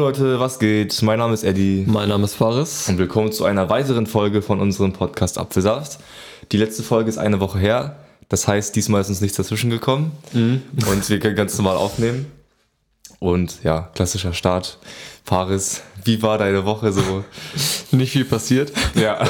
Jo Leute, was geht? Mein Name ist Eddie Mein Name ist Faris. und willkommen zu einer weiteren Folge von unserem Podcast Apfelsaft. Die letzte Folge ist eine Woche her, das heißt, diesmal ist uns nichts dazwischen gekommen und wir können ganz normal aufnehmen. Und ja, klassischer Start. Faris, wie war deine Woche so? Nicht viel passiert. Ja,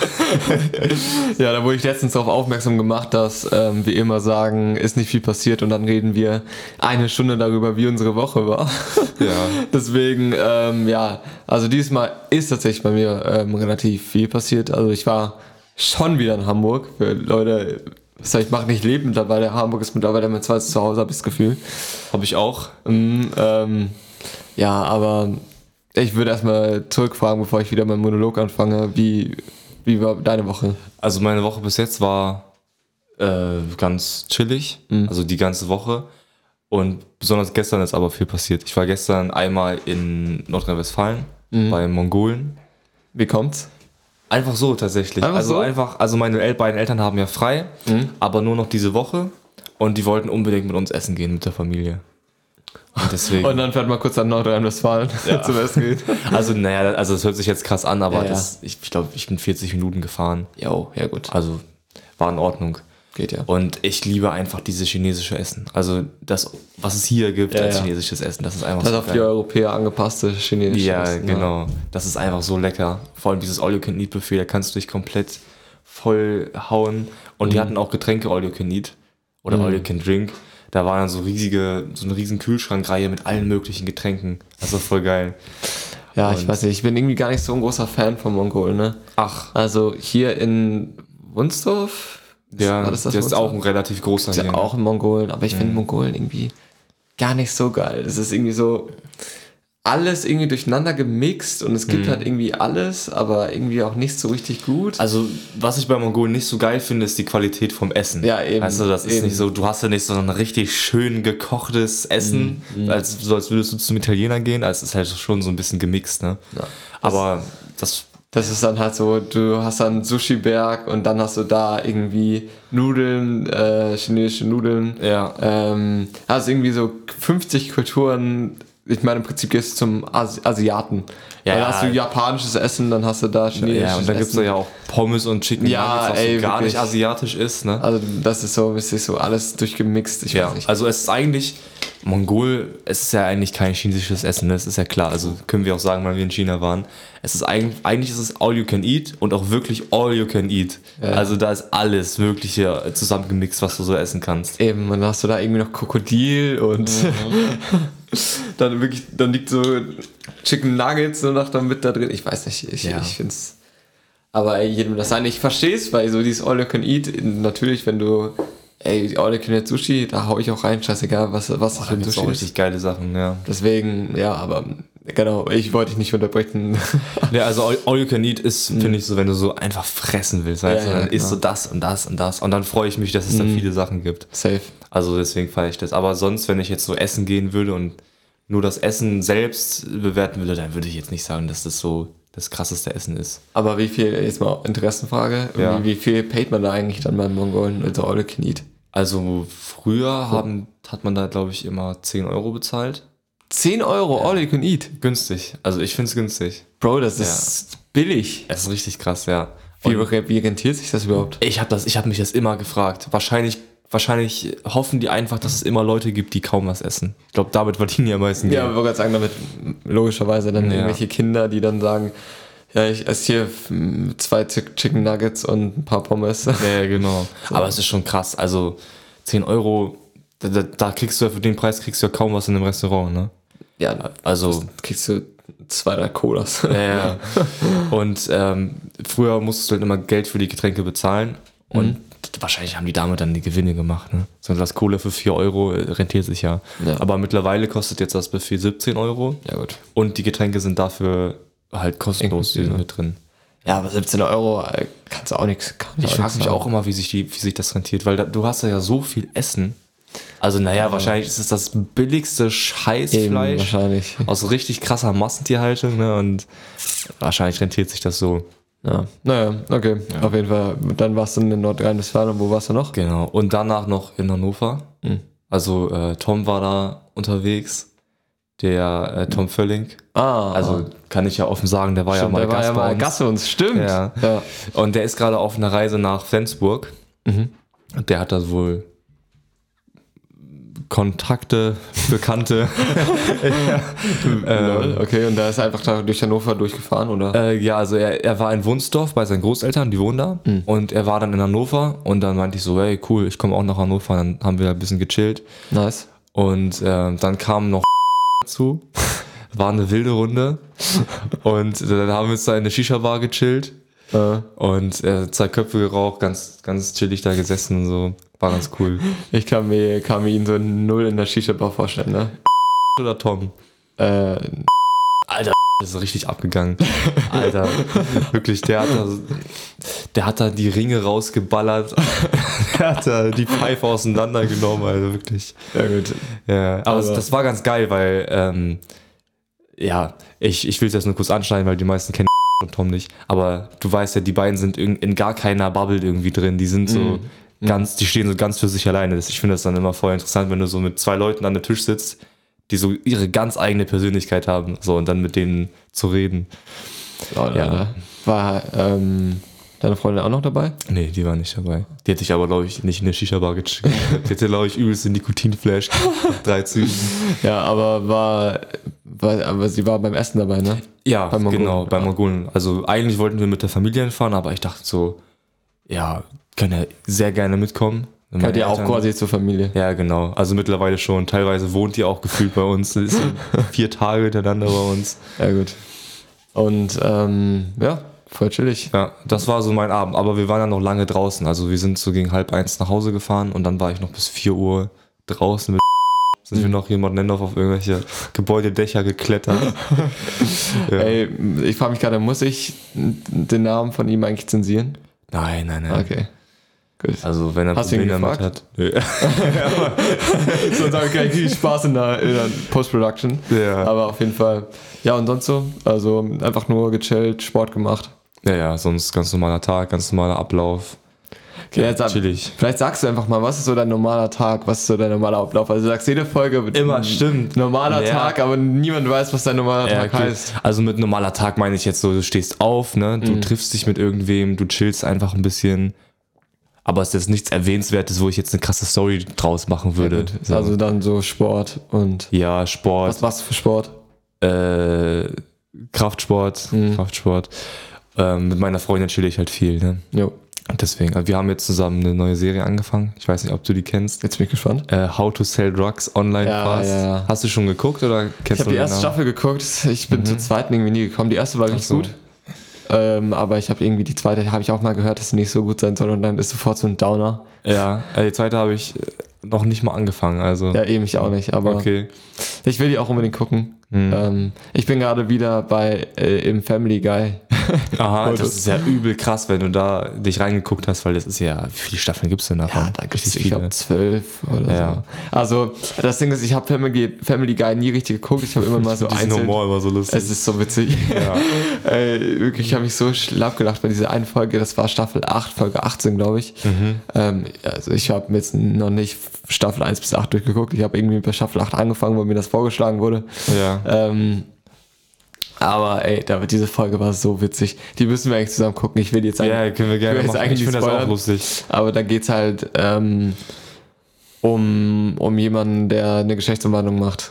Ja, da wurde ich letztens darauf aufmerksam gemacht, dass ähm, wir immer sagen, ist nicht viel passiert und dann reden wir eine Stunde darüber, wie unsere Woche war. ja. Deswegen, ähm, ja, also diesmal ist tatsächlich bei mir ähm, relativ viel passiert. Also ich war schon wieder in Hamburg. Für Leute, was soll ich machen? Ich lebe mittlerweile. Hamburg ist mittlerweile mein zweites Zuhause, habe ich das Gefühl. Habe ich auch. Mm, ähm, ja, aber ich würde erstmal zurückfragen, bevor ich wieder meinen Monolog anfange. Wie, wie war deine Woche? Also meine Woche bis jetzt war äh, ganz chillig, also die ganze Woche. Und besonders gestern ist aber viel passiert. Ich war gestern einmal in Nordrhein-Westfalen bei Mongolen. Wie kommt's? Einfach so tatsächlich. Einfach also so? einfach, also meine El beiden Eltern haben ja frei, aber nur noch diese Woche. Und die wollten unbedingt mit uns essen gehen, mit der Familie. Und deswegen. Und dann fährt man kurz an Nordrhein-Westfalen zum Essen gehen. also, naja, also es hört sich jetzt krass an, aber Ja, ja. Das, ich, ich glaube, ich bin 40 Minuten gefahren. Jo, ja gut. Also war in Ordnung. Geht ja. Und ich liebe einfach dieses chinesische Essen. Also das, was es hier gibt Ja, als ja. chinesisches Essen, das ist einfach Das so auf die. Europäer angepasste chinesische Ja, Essen, genau. Das ist einfach so lecker. Vor allem dieses All You Can Eat Buffet, da kannst du dich komplett voll hauen. Und Mhm. die hatten auch Getränke All You Can Eat oder All You Can Drink. Da war dann so riesige, so eine riesen Kühlschrankreihe mit allen möglichen Getränken. Das war voll geil. Ja, ich Und- weiß nicht, ich bin irgendwie gar nicht so ein großer Fan von Mongolen, ne? Ach, Also hier in Wunsdorf, ja, das das, das ist auch ein relativ großer ist ja auch in Mongolen, aber ich Mhm. finde Mongolen irgendwie gar nicht so geil. Es ist irgendwie so alles irgendwie durcheinander gemixt und es gibt halt irgendwie alles, aber irgendwie auch nicht so richtig gut. Mhm. Also, was ich bei Mongolen nicht so geil finde, ist die Qualität vom Essen. Ja, eben, du, das ist eben. nicht so, du hast ja nicht so ein richtig schön gekochtes Essen, Mhm, als, so als würdest du zum Italiener gehen. Also, es ist halt schon so ein bisschen gemixt, ne? Ja. Aber das, Das ist dann halt so, du hast dann Sushi-Berg und dann hast du da irgendwie Nudeln, äh, chinesische Nudeln. ja. Ähm, hast irgendwie so 50 Kulturen. Ich meine, im Prinzip gehst du zum Asi Asiaten. Ja, dann ja. hast du japanisches Essen, dann hast du da chinesisches Ja, und dann gibt's da Essen. ja auch Pommes und Chicken Ja, Nuggets, was ey, gar wirklich. nicht asiatisch ist, ne? Also das ist so, es ist so alles durchgemixt. Ich Ja, weiß nicht. also es ist eigentlich, Mongol, es ist ja eigentlich kein chinesisches Essen, ne? das ist ja klar, also können wir auch sagen, weil wir in China waren. Es ist eigentlich, eigentlich ist es all you can eat und auch wirklich all you can eat. Ja. Also da ist alles Mögliche zusammengemixt, was du so essen kannst. Eben, und dann hast du da irgendwie noch Krokodil und dann wirklich, dann liegt so Chicken Nuggets nur noch mit da drin. Ich weiß nicht, ich, Ja. ich finde es. Aber jedem das sein. Ich verstehe es, weil so dieses All You Can Eat, natürlich, wenn du, ey, All You Can Eat Sushi, da hau ich auch rein, scheißegal, was, was Da ich im gibt's Sushi auch ist. richtig geile Sachen, ja. Deswegen, ja, aber genau, ich wollte dich nicht unterbrechen. Ja, also all, all you can eat ist, finde ich, so, wenn du so einfach fressen willst. Weißt Ja, du? ja, dann isst genau. du das und das und das. Und dann freue ich mich, dass es da viele Sachen gibt. Safe. Also deswegen feiere ich das. Aber sonst, wenn ich jetzt so essen gehen würde und nur das Essen selbst bewerten würde, dann würde ich jetzt nicht sagen, dass das so das krasseste Essen ist. Aber wie viel, jetzt mal Interessenfrage, Ja. wie, wie viel paid man da eigentlich dann beim Mongolen, also All You Can Eat? Also früher haben, hat man da, glaube ich, immer 10 Euro bezahlt. 10 Euro, All You Can Eat. Günstig. Also ich finde es günstig. Bro, das ist billig. Es ist richtig krass, ja. Wie, wie rentiert sich das überhaupt? ich habe das, ich habe mich das immer gefragt. Wahrscheinlich, wahrscheinlich hoffen die einfach, dass es immer Leute gibt, die kaum was essen. Ich glaube, damit verdienen die am meisten Ja, Geld. aber ich wollte gerade sagen, damit logischerweise dann Ja. irgendwelche Kinder, die dann sagen, ja, ich esse hier zwei Chick- Chicken Nuggets und ein paar Pommes. Ja, genau. Aber es ist schon krass. Also 10 Euro, da, da, da kriegst du ja für den Preis kriegst du ja kaum was in einem Restaurant, ne? Ja, Also kriegst du zwei, drei Colas. Ja, ja. Und ähm, früher musstest du halt immer Geld für die Getränke bezahlen. Und wahrscheinlich haben die damit dann die Gewinne gemacht. Ne? So ein Glas Cola für 4 Euro äh, rentiert sich ja. Ja. Aber mittlerweile kostet jetzt das Buffet 17 Euro. Ja, gut. Und die Getränke sind dafür halt kostenlos die sind mit drin. Ja, aber 17 Euro äh, kannst du auch nichts. Ich frage mich auch immer, wie sich, die, wie sich das rentiert, weil da, du hast ja so viel Essen. Also, naja, wahrscheinlich ist es das billigste Eben, Scheißfleisch wahrscheinlich. aus richtig krasser Massentierhaltung, ne? Und wahrscheinlich rentiert sich das so. Ja, naja, okay. Auf jeden Fall. Dann warst du in Nordrhein-Westfalen und wo warst du noch? Genau. Und danach noch in Hannover. Mhm. Also äh, Tom war da unterwegs. Der äh, Tom Völling. Ah, Also kann ich ja offen sagen, der war stimmt, ja mal der war Gast ja bei mal uns. Gast bei uns, stimmt. Ja. ja. Und der ist gerade auf einer Reise nach Flensburg. Mhm. Der hat da wohl Kontakte, Bekannte. Lol, okay, und da ist er einfach da durch Hannover durchgefahren, oder? Äh, ja, also er, er war in Wunsdorf bei seinen Großeltern, die wohnen da. Mhm. Und er war dann in Hannover und dann meinte ich so, hey cool, ich komme auch nach Hannover. Dann haben wir ein bisschen gechillt. nice. Und äh, dann kam noch dazu. War eine wilde Runde. Und dann haben wir uns da in der Shisha-Bar gechillt. Äh, Und äh, zwei Köpfe geraucht, ganz, ganz chillig da gesessen und so. War ganz cool. ich kann mir, kann mir ihn so null in der Shisha-Bar vorstellen, ne? Oder Tom? Äh, Alter, ist richtig abgegangen. Alter, wirklich, der hat da, der hat da die Ringe rausgeballert. der hat da die Pfeife auseinandergenommen, also wirklich. ja gut. Ja, aber, Aber- das, das war ganz geil, weil, ähm, ja, ich, ich will es jetzt nur kurz anschneiden, weil die meisten kennen und Tom nicht. Aber du weißt ja, die beiden sind in, in gar keiner Bubble irgendwie drin. Die sind so ganz, die stehen so ganz für sich alleine. Das- Ich finde das dann immer voll interessant, wenn du so mit zwei Leuten an der Tisch sitzt, die so ihre ganz eigene Persönlichkeit haben. So, und dann mit denen zu reden. Lol, Ja. War ähm, deine Freundin auch noch dabei? Nee, die war nicht dabei. Die hätte ich aber, glaube ich, nicht in der Shisha-Bar gecheckt. Die hätte, glaube ich, übelst den Nikotinflash drei Zügen. Ja, aber war, war, aber sie war beim Essen dabei, ne? Ja, Bei genau, bei Mongolen. Also eigentlich wollten wir mit der Familie hinfahren, aber ich dachte so, ja, können ja sehr gerne mitkommen. Gehört ja auch quasi zur Familie. Ja, genau. Also mittlerweile schon. Teilweise wohnt die auch gefühlt bei uns. Ist vier Tage hintereinander bei uns. Ja, gut. Und ähm, ja, voll chillig. Ja, das war so mein Abend. Aber wir waren dann noch lange draußen. Also wir sind so gegen halb eins nach Hause gefahren und dann war ich noch bis vier Uhr draußen mit sind wir noch hier in Nendorf auf irgendwelche Gebäudedächer geklettert. ja. Ey, ich frage mich gerade, muss ich den Namen von ihm eigentlich zensieren? Nein, nein, nein. Okay. Also wenn er Hast Probleme damit hat. Nö. so sagen gleich viel Spaß in der, in der Post-Production. Ja. Aber auf jeden Fall. Ja, und sonst so? Also einfach nur gechillt, Sport gemacht. Ja, ja, sonst ganz normaler Tag, ganz normaler Ablauf. Okay, jetzt sag, vielleicht sagst du einfach mal, was ist so dein normaler Tag, was ist so dein normaler Ablauf? Also du sagst jede Folge wird Immer, stimmt. normaler Ja. Tag, aber niemand weiß, was dein normaler Ja, Tag okay. heißt. Also mit normaler Tag meine ich jetzt so, du stehst auf, ne? Du triffst dich mit irgendwem, du chillst einfach ein bisschen. Aber es ist jetzt nichts Erwähnenswertes, wo ich jetzt eine krasse Story draus machen würde. So. Also dann so Sport und ja, Sport, was machst du für Sport? äh, Kraftsport, Mhm. Kraftsport. Ähm, mit meiner Freundin chill ich halt viel, ne? Jo, Und deswegen, also wir haben jetzt zusammen eine neue Serie angefangen. Ich weiß nicht, ob du die kennst. jetzt bin ich gespannt. Äh, How to Sell Drugs Online Ja, Fast. ja, ja. Hast du schon geguckt oder Ich kennst habe du die den erste Namen? Staffel geguckt, ich bin zur zweiten irgendwie nie gekommen. Die erste war richtig so. gut. Ähm, aber ich habe irgendwie die zweite, habe ich auch mal gehört, dass sie nicht so gut sein soll und dann ist sofort so ein Downer. Ja, äh, die zweite habe ich äh, noch nicht mal angefangen. Also Ja, eben ich auch nicht, aber okay. ich will die auch unbedingt gucken. Ähm, ich bin gerade wieder bei äh, im Family Guy. Aha, das ist ja übel krass, wenn du da dich reingeguckt hast, weil das ist ja, wie viele Staffeln gibt es denn davon? Ja, da gibt es, ich glaube, zwölf oder Ja. so. Also, das Ding ist, ich habe Family, Family Guy nie richtig geguckt. Ich habe immer mal so einzeln. Humor immer so lustig. Es ist so witzig. Ja. Ey, wirklich, ich habe mich so schlapp gelacht bei dieser einen Folge. Das war Staffel 8, Folge 18, glaube ich. Mhm. Ähm, also ich habe jetzt noch nicht Staffel 1 bis 8 durchgeguckt. Ich habe irgendwie bei Staffel 8 angefangen, wo mir das vorgeschlagen wurde. ja. Ähm, aber ey, diese Folge war so witzig. Die müssen wir eigentlich zusammen gucken. Ich will jetzt eigentlich, ja, können wir gerne machen. eigentlich Ich finde das auch lustig. aber da geht's halt ähm, um, um jemanden, der eine Geschlechtsumwandlung macht.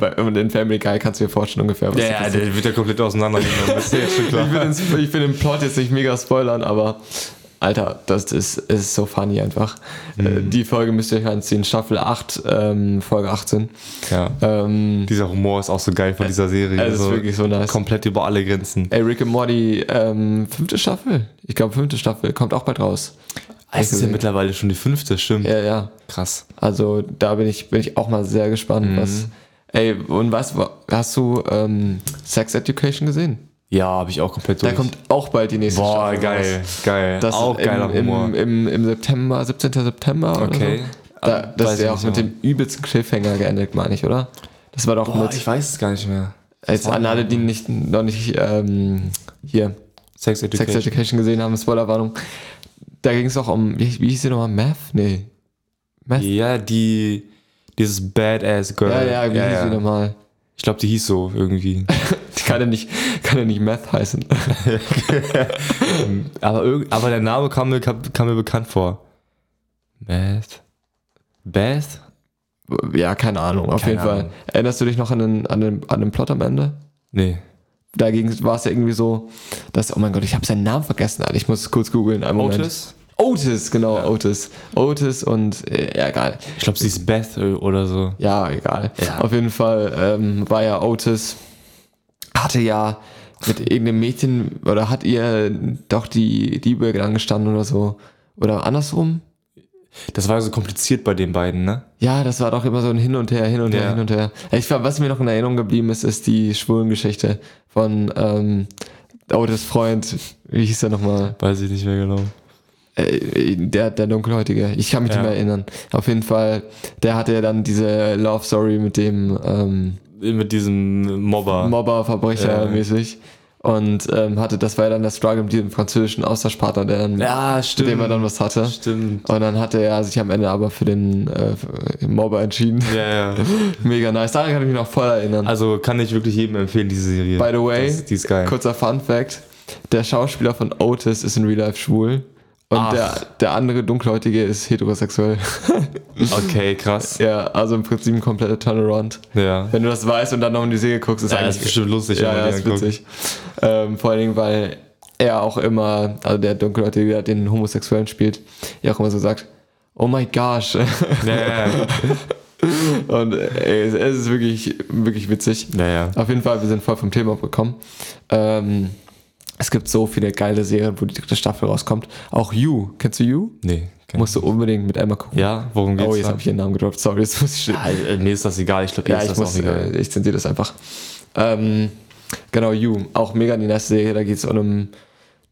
Bei- Und in Family Guy kannst du dir vorstellen ungefähr, was Ja, der wird ja komplett auseinandergehen. Das ist ja schon klar. Ich will, den, ich will den Plot jetzt nicht mega spoilern, aber Alter, das ist, ist so funny einfach. Äh, Die Folge müsst ihr euch anziehen. Staffel 8, ähm, Folge 18. Ja. Ähm, Dieser Humor ist auch so geil von dieser Serie. es ist wirklich so nice. komplett über alle Grenzen. Ey, Rick and Morty, ähm, fünfte Staffel. Ich glaube, fünfte Staffel. Kommt auch bald raus. Es ist ja mittlerweile schon die fünfte, stimmt. Ja, ja. Krass. Also da bin ich, bin ich auch mal sehr gespannt, was. Ey, und du, hast du ähm, Sex Education gesehen? Ja, habe ich auch komplett Da durch. kommt auch bald die nächste Boah, Staffel geil, raus. geil. Das auch im, geiler Humor. Im, im, Im September, 17. September Okay. oder so. Da, das weiß ist ja auch mit dem übelsten Cliffhanger geendet, meine ich, oder? Das war doch Boah, mit, ich weiß es gar nicht mehr. jetzt an alle, die nicht, noch nicht ähm, hier Sex Education. Sex Education gesehen haben, Spoilerwarnung. Da ging es auch um, wie, wie hieß sie nochmal? Math? Nee. Math? Ja, die, dieses Badass Girl. Ja, ja, wie hieß sie nochmal? Ich glaube, die hieß so irgendwie. Kann ja nicht, kann ja nicht Meth heißen. aber, aber der Name kam mir, kam, kam mir bekannt vor. Beth? Beth? Ja, keine Ahnung, auf Keine jeden Fall. Ahnung. Erinnerst du dich noch an den, an den, an den Plot am Ende? Nee. Dagegen war es ja irgendwie so, dass, oh mein Gott, ich habe seinen Namen vergessen, Alter. Ich muss es kurz googeln. Otis? Otis, genau, Ja. Otis. Otis und, äh, ja, egal. Ich glaube, sie ist Beth oder so. Ja, egal. Ja. Auf jeden Fall ähm, war ja Otis, hatte ja mit irgendeinem Mädchen, oder hat ihr doch die Liebe angestanden oder so. Oder andersrum? Das war so kompliziert bei den beiden, ne? Ja, das war doch immer so ein Hin und Her, hin und her, Ja. hin und her. Ich, war- was mir noch in Erinnerung geblieben ist, ist die Schwulengeschichte von ähm, Otis Freund, wie hieß er nochmal? Weiß ich nicht mehr genau. Äh, der, der Dunkelhäutige. Ich kann mich Ja. nicht mehr erinnern. Auf jeden Fall, der hatte ja dann diese Love Story mit dem ähm, Mit diesem Mobber. Mobber, Verbrecher Ja. mäßig. Und ähm, hatte, das war ja dann der Struggle mit diesem französischen Austauschpartner, der dann, ja, mit stimmt. dem er dann was hatte. Stimmt. Und dann hatte er sich am Ende aber für den äh, Mobber entschieden. Ja, ja. Mega nice. Daran kann ich mich noch voll erinnern. Also kann ich wirklich jedem empfehlen, diese Serie. By the way, das, die ist geil. Kurzer Fun Fact: Der Schauspieler von Otis ist in Real Life schwul. Und Ach. der, der andere Dunkelhäutige ist heterosexuell. Okay, krass. ja, also im Prinzip ein kompletter Turnaround. Ja. Wenn du das weißt und dann noch in die Serie guckst, ist Ja, eigentlich ist bestimmt lustig, Ja, ja, ist witzig. Ähm, vor allen Dingen, weil er auch immer, also der Dunkelhäutige, der den Homosexuellen spielt, ja auch immer so sagt, oh my gosh. Ja, ja, ja. und ey, es- ist wirklich, wirklich witzig. ja, ja. Auf jeden Fall, wir sind voll vom Thema abgekommen. Ähm, es gibt so viele geile Serien, wo die dritte Staffel rauskommt. Auch You. Kennst du You? Nee. Musst du unbedingt mit Emma gucken. Ja, worum geht's oh, jetzt habe ich ihren Namen gedroppt. Sorry, jetzt muss ich Ja, äh, mir ist das egal. Ich glaube, Ja, ist ich das muss, auch egal. äh, ich zensiere das einfach. Ähm, genau, You. Auch mega die nächste Serie. Da geht es um einen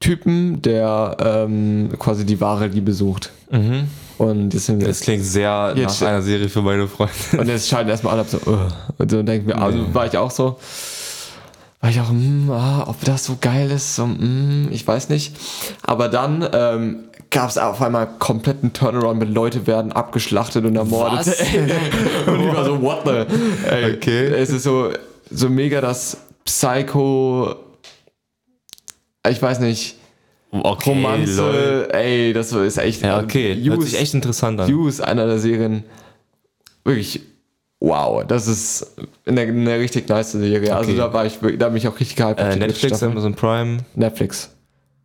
Typen, der ähm, quasi die wahre Liebe sucht. Mhm. Und das Das klingt sehr nach einer Serie für meine Freunde. Und jetzt schalten erstmal alle ab so, "Ugh." und so denken wir, also Nee. war ich auch so, war ich auch, hm, ah, ob das so geil ist, so, hm, ich weiß nicht. Aber dann ähm, gab es auf einmal kompletten Turnaround mit Leute werden abgeschlachtet und ermordet. Was? und ich war so, what the? Ey, Okay. Es ist so, so mega das Psycho, ich weiß nicht, Okay, Romanze, lol. ey, das ist echt. Ja, okay. You Hört ist- sich echt interessant an. You ist einer der Serien, wirklich, wow, das ist eine, eine richtig nice Serie. Also Okay. da war ich, da bin ich auch richtig gehypt. Äh, die Netflix. Amazon Prime, Netflix.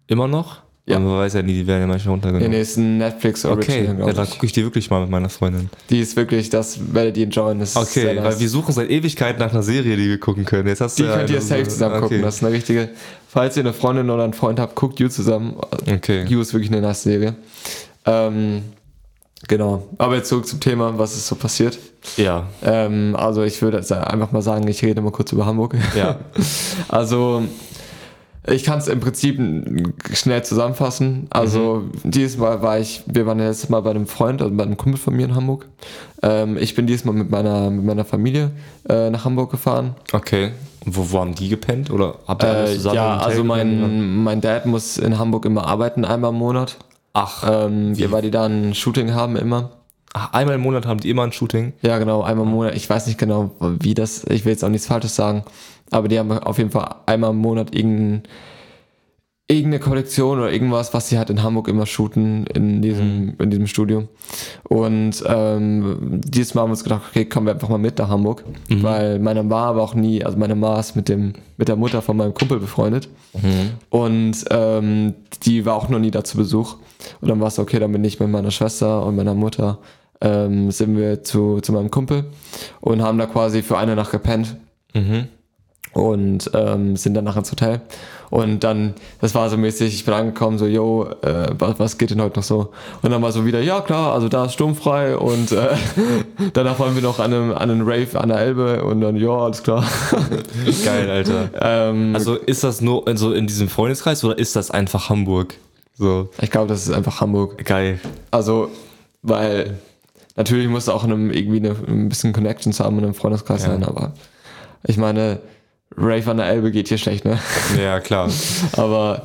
immer noch? Ja. Aber Man weiß ja nie, die werden ja manchmal runtergenommen. nee, ist ein Netflix okay, ja, dann gucke ich die wirklich mal mit meiner Freundin. Die ist wirklich, das werdet ihr enjoyen. Das ist Okay, sehr nice. weil wir suchen seit Ewigkeit nach einer Serie, die wir gucken können. Jetzt hast die ja könnt ihr safe zusammen gucken. Okay. Das ist eine richtige. Falls ihr eine Freundin oder einen Freund habt, guckt You zusammen. okay. You ist wirklich eine nice Serie. Ähm, genau. Aber jetzt zurück zum Thema, was ist so passiert. Ja, Ähm, also ich würde einfach mal sagen, ich rede mal kurz über Hamburg. ja. Also ich kann es im Prinzip schnell zusammenfassen. Also dieses Mal war ich, wir waren ja letztes Mal bei einem Freund, also bei einem Kumpel von mir in Hamburg. Ähm, ich bin diesmal mit meiner, mit meiner Familie äh, nach Hamburg gefahren. Okay. Und wo, wo haben die gepennt? Oder habt ihr Äh, zusammen ja, also mein, mein Dad muss in Hamburg immer arbeiten, einmal im Monat. Ach, Ähm, Wie? weil die da ein Shooting haben immer. ach, einmal im Monat haben die immer ein Shooting. Ja, genau, einmal im Monat. Ich weiß nicht genau, wie das, ich will jetzt auch nichts Falsches sagen, aber die haben auf jeden Fall einmal im Monat irgendein, irgendeine Kollektion oder irgendwas, was sie halt in Hamburg immer shooten in diesem, in diesem Studio. Und ähm, dieses Mal haben wir uns gedacht, okay, kommen wir einfach mal mit nach Hamburg, weil meine Ma aber auch nie, also meine Ma ist mit, dem, mit der Mutter von meinem Kumpel befreundet. Und ähm, die war auch noch nie da zu Besuch. Und dann war es okay, dann bin ich mit meiner Schwester und meiner Mutter ähm, sind wir zu, zu meinem Kumpel und haben da quasi für eine Nacht gepennt Mhm. Und ähm, sind danach ins Hotel. Und dann, das war so mäßig, ich bin angekommen, so, yo, äh, was, was geht denn heute noch so? Und dann war so wieder, ja klar, also da ist sturmfrei und äh, danach waren wir noch an einem, an einem Rave an der Elbe und dann, ja, alles klar. Geil, Alter. ähm, Also ist das nur in, so in diesem Freundeskreis oder ist das einfach Hamburg? So, ich glaube, das ist einfach Hamburg. geil. Also, weil natürlich muss auch in einem, irgendwie eine, ein bisschen Connections haben in einem Freundeskreis Ja. sein, aber ich meine, Rave an der Elbe geht hier schlecht, ne? Ja, klar. Aber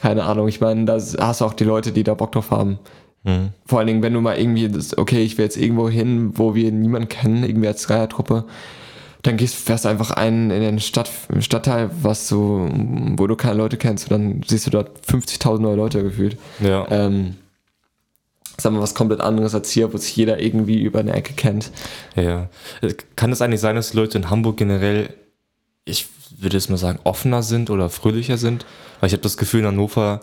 keine Ahnung, ich meine, da hast du auch die Leute, die da Bock drauf haben. Mhm. Vor allen Dingen, wenn du mal irgendwie, das, okay, ich will jetzt irgendwo hin, wo wir niemanden kennen, irgendwie als Dreiertruppe, dann gehst, fährst du einfach ein in den Stadt, Stadtteil, was du, wo du keine Leute kennst und dann siehst du dort 50.000 neue Leute gefühlt. Ja. Ähm, sagen wir was komplett anderes als hier, wo sich jeder irgendwie über eine Ecke kennt. Ja. Kann es eigentlich sein, dass die Leute in Hamburg generell, ich würde jetzt mal sagen, offener sind oder fröhlicher sind? Weil ich habe das Gefühl, in Hannover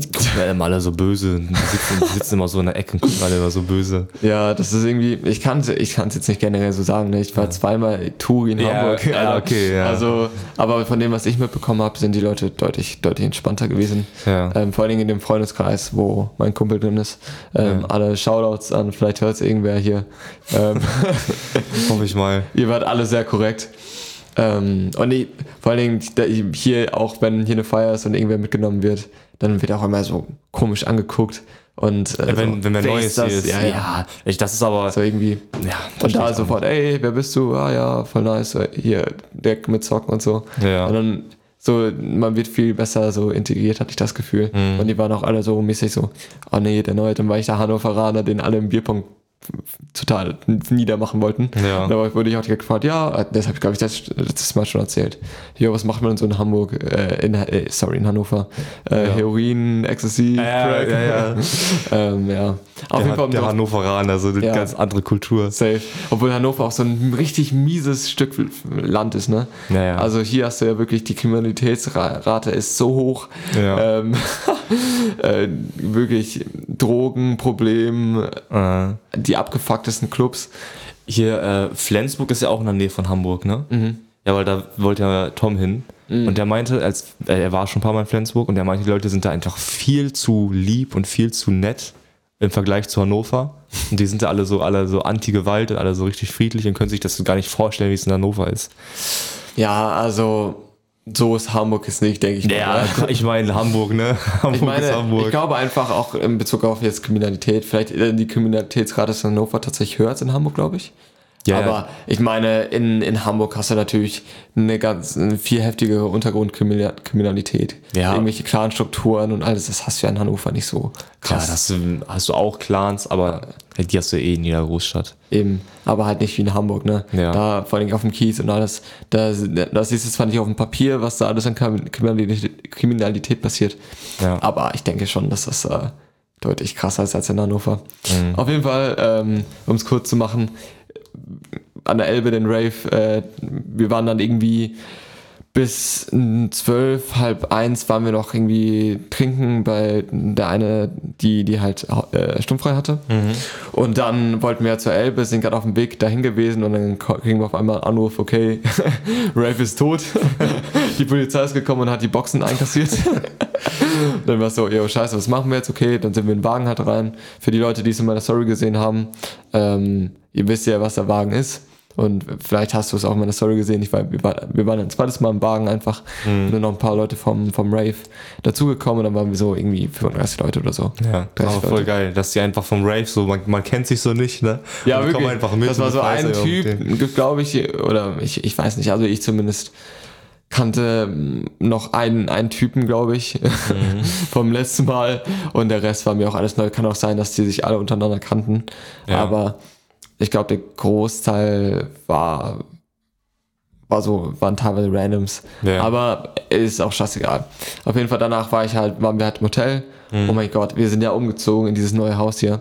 gucken ja immer alle so böse. Die sitzen, die sitzen immer so in der Ecke und gucken alle immer so böse. Ja, das ist irgendwie, ich kann es ich kann's jetzt nicht generell so sagen, ne? ich war zweimal Touri in Ja, Hamburg. ja, okay, ja. Also, aber von dem, was ich mitbekommen habe, sind die Leute deutlich, deutlich entspannter gewesen. Ja. Ähm, vor allen Dingen in dem Freundeskreis, wo mein Kumpel drin ist. Ähm, Alle Shoutouts an, vielleicht hört es irgendwer hier. Ähm, Hoffe ich mal. ihr wart alle sehr korrekt. Ähm, und ich, vor allen Dingen hier, auch wenn hier eine Feier ist und irgendwer mitgenommen wird, dann wird auch immer so komisch angeguckt. Und äh, Wenn, so, wenn wer Neues ist das? ist. Ja, ja. ich, das ist aber. So irgendwie. ja, Und da sofort, ey, wer bist du? Ah ja, voll nice. Hier, der mit Zocken und so. Ja. Und dann so, man wird viel besser so integriert, hatte ich das Gefühl. Mhm. Und die waren auch alle so mäßig so, oh nee, der neue, dann war ich der Hannoveraner, den alle im Bierpong total niedermachen wollten. Ja. Da wurde ich auch direkt gefragt, ja, das habe ich, glaube ich, das letztes Mal schon erzählt. Ja, was macht man denn so in Hamburg, äh, in, äh, sorry, in Hannover? Äh, Ja. Heroin, Ecstasy, Ja, Crack. ja, ja. ähm, ja. Auf Der, jeden Fall, der drauf- Hannoveraner, so eine Ja. ganz andere Kultur. Safe. Obwohl Hannover auch so ein richtig mieses Stück Land ist, ne? Ja. Also hier hast du ja wirklich, die Kriminalitätsrate ist so hoch. Ja. Ähm, äh, wirklich Drogenproblem, die abgefucktesten Clubs. hier, äh, Flensburg ist ja auch in der Nähe von Hamburg, ne? Ja, weil da wollte ja Tom hin. Und der meinte, als äh, er war schon ein paar Mal in Flensburg und der meinte, die Leute sind da einfach viel zu lieb und viel zu nett im Vergleich zu Hannover. Und die sind da alle so, alle so anti-Gewalt und alle so richtig friedlich und können sich das gar nicht vorstellen, wie es in Hannover ist. Ja, also so ist Hamburg jetzt nicht, denke ich. mal. Ja, ich meine Hamburg, ne? Hamburg Ich meine, ist Hamburg. ich glaube einfach auch in Bezug auf jetzt Kriminalität, vielleicht die Kriminalitätsrate ist in Hannover tatsächlich höher als in Hamburg, glaube ich. Ja, Aber ja. ich meine, in, in Hamburg hast du natürlich eine ganz eine viel heftigere Untergrundkriminalität. Ja. Irgendwelche Clanstrukturen und alles, das hast du ja in Hannover nicht so krass. das hast du auch Clans, aber die hast du eh in jeder Großstadt. Eben, aber halt nicht wie in Hamburg, ne? Ja. Da vor allem auf dem Kiez und alles, da, das ist es zwar nicht auf dem Papier, was da alles an Kriminalität, Kriminalität passiert, Ja. aber ich denke schon, dass das äh, deutlich krasser ist als in Hannover. Mhm. Auf jeden Fall, ähm, um es kurz zu machen, an der Elbe den Rave, äh, wir waren dann irgendwie bis zwölf, halb eins waren wir noch irgendwie trinken bei der eine, die, die halt äh, sturmfrei hatte. Und dann wollten wir zur Elbe, sind gerade auf dem Weg dahin gewesen und dann kriegen wir auf einmal einen Anruf, okay, Rave ist tot. die Polizei ist gekommen und hat die Boxen einkassiert. dann war es so, yo, scheiße, was machen wir jetzt? Okay, dann sind wir in den Wagen halt rein. Für die Leute, die es in meiner Story gesehen haben, ähm, ihr wisst ja, was der Wagen ist. Und vielleicht hast du es auch in meiner Story gesehen. Ich war, wir, war, wir waren ein zweites Mal im Wagen einfach. Und dann noch ein paar Leute vom, vom Rave dazugekommen und dann waren wir so irgendwie 35 Leute oder so. Ja, 30 aber voll geil, dass die einfach vom Rave so, man, man kennt sich so nicht, ne? Ja, wirklich. kommen einfach mit. das war so ein. Typ, glaube ich, oder ich, ich weiß nicht, also ich zumindest kannte mm, noch einen, einen Typen, glaube ich, Mhm. vom letzten Mal und der Rest war mir auch alles neu. Kann auch sein, dass die sich alle untereinander kannten, Ja. aber ich glaube, der Großteil war war so, waren teilweise Randoms. Ja. Aber ist auch scheißegal. Auf jeden Fall danach war ich halt, waren wir halt im Hotel. Mhm. Oh mein Gott, wir sind ja umgezogen in dieses neue Haus hier,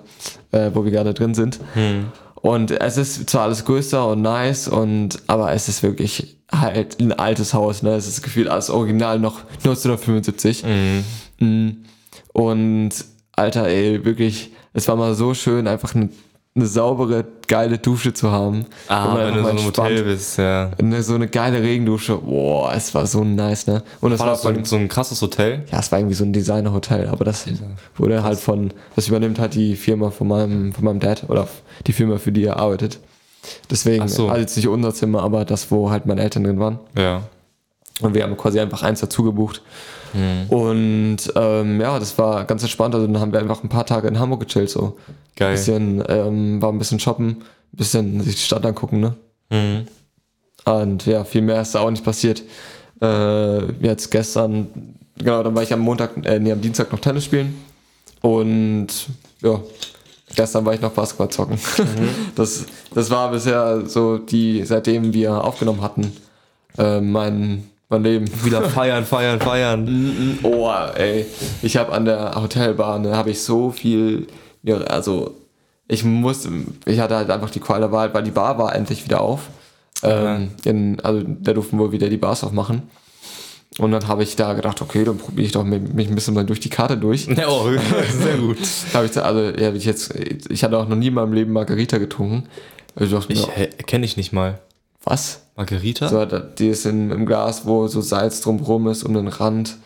äh, wo wir gerade drin sind. Mhm. Und es ist zwar alles größer und nice, und aber es ist wirklich halt ein altes Haus, ne? Es ist gefühlt als Original noch 1975. Mhm. Mm. Und Alter, ey, wirklich, es war mal so schön, einfach eine, eine saubere, geile Dusche zu haben. Ah, man wenn du so im Hotel bist, ja. eine, so eine geile Regendusche. Boah, es war so nice, ne? Und es War war, das so ein, so ein krasses Hotel? ja, es war irgendwie so ein Designer-Hotel, aber das wurde halt von, das übernimmt halt die Firma von meinem, von meinem Dad oder die Firma, für die er arbeitet. Deswegen, Ach so. also jetzt nicht unser Zimmer, aber das, wo halt meine Eltern drin waren. Ja. Und wir haben quasi einfach eins dazu gebucht. Mhm. Und ähm, ja, das war ganz entspannt. Also dann haben wir einfach ein paar Tage in Hamburg gechillt. So. Geil. Bisschen, ähm, war ein bisschen shoppen, bisschen sich die Stadt angucken, ne? Mhm. Und ja, viel mehr ist da auch nicht passiert. Äh, jetzt gestern, genau, dann war ich am Montag, äh, nee, am Dienstag noch Tennis spielen. Und ja, gestern war ich noch Basketball zocken. Das, das war bisher so die, seitdem wir aufgenommen hatten, äh, mein, mein Leben. Wieder feiern, feiern, feiern. Oh, ey. Ich habe an der Hotelbar, ne, habe ich so viel, ja, also ich musste, ich hatte halt einfach die Qual der Wahl, weil die Bar war endlich wieder auf. Ähm, in, also da durften wir wieder die Bars aufmachen. Und dann habe ich da gedacht, okay, dann probiere ich doch mit- mich ein bisschen mal durch die Karte durch. Ja, oh, sehr gut. Habe ich da, also ja, ich jetzt, ich hatte auch noch nie in meinem Leben Margarita getrunken. Also ich dachte Ich mir, kenne ich nicht mal. was? Margarita? So, die ist in, im Glas, wo so Salz drumherum ist um den Rand.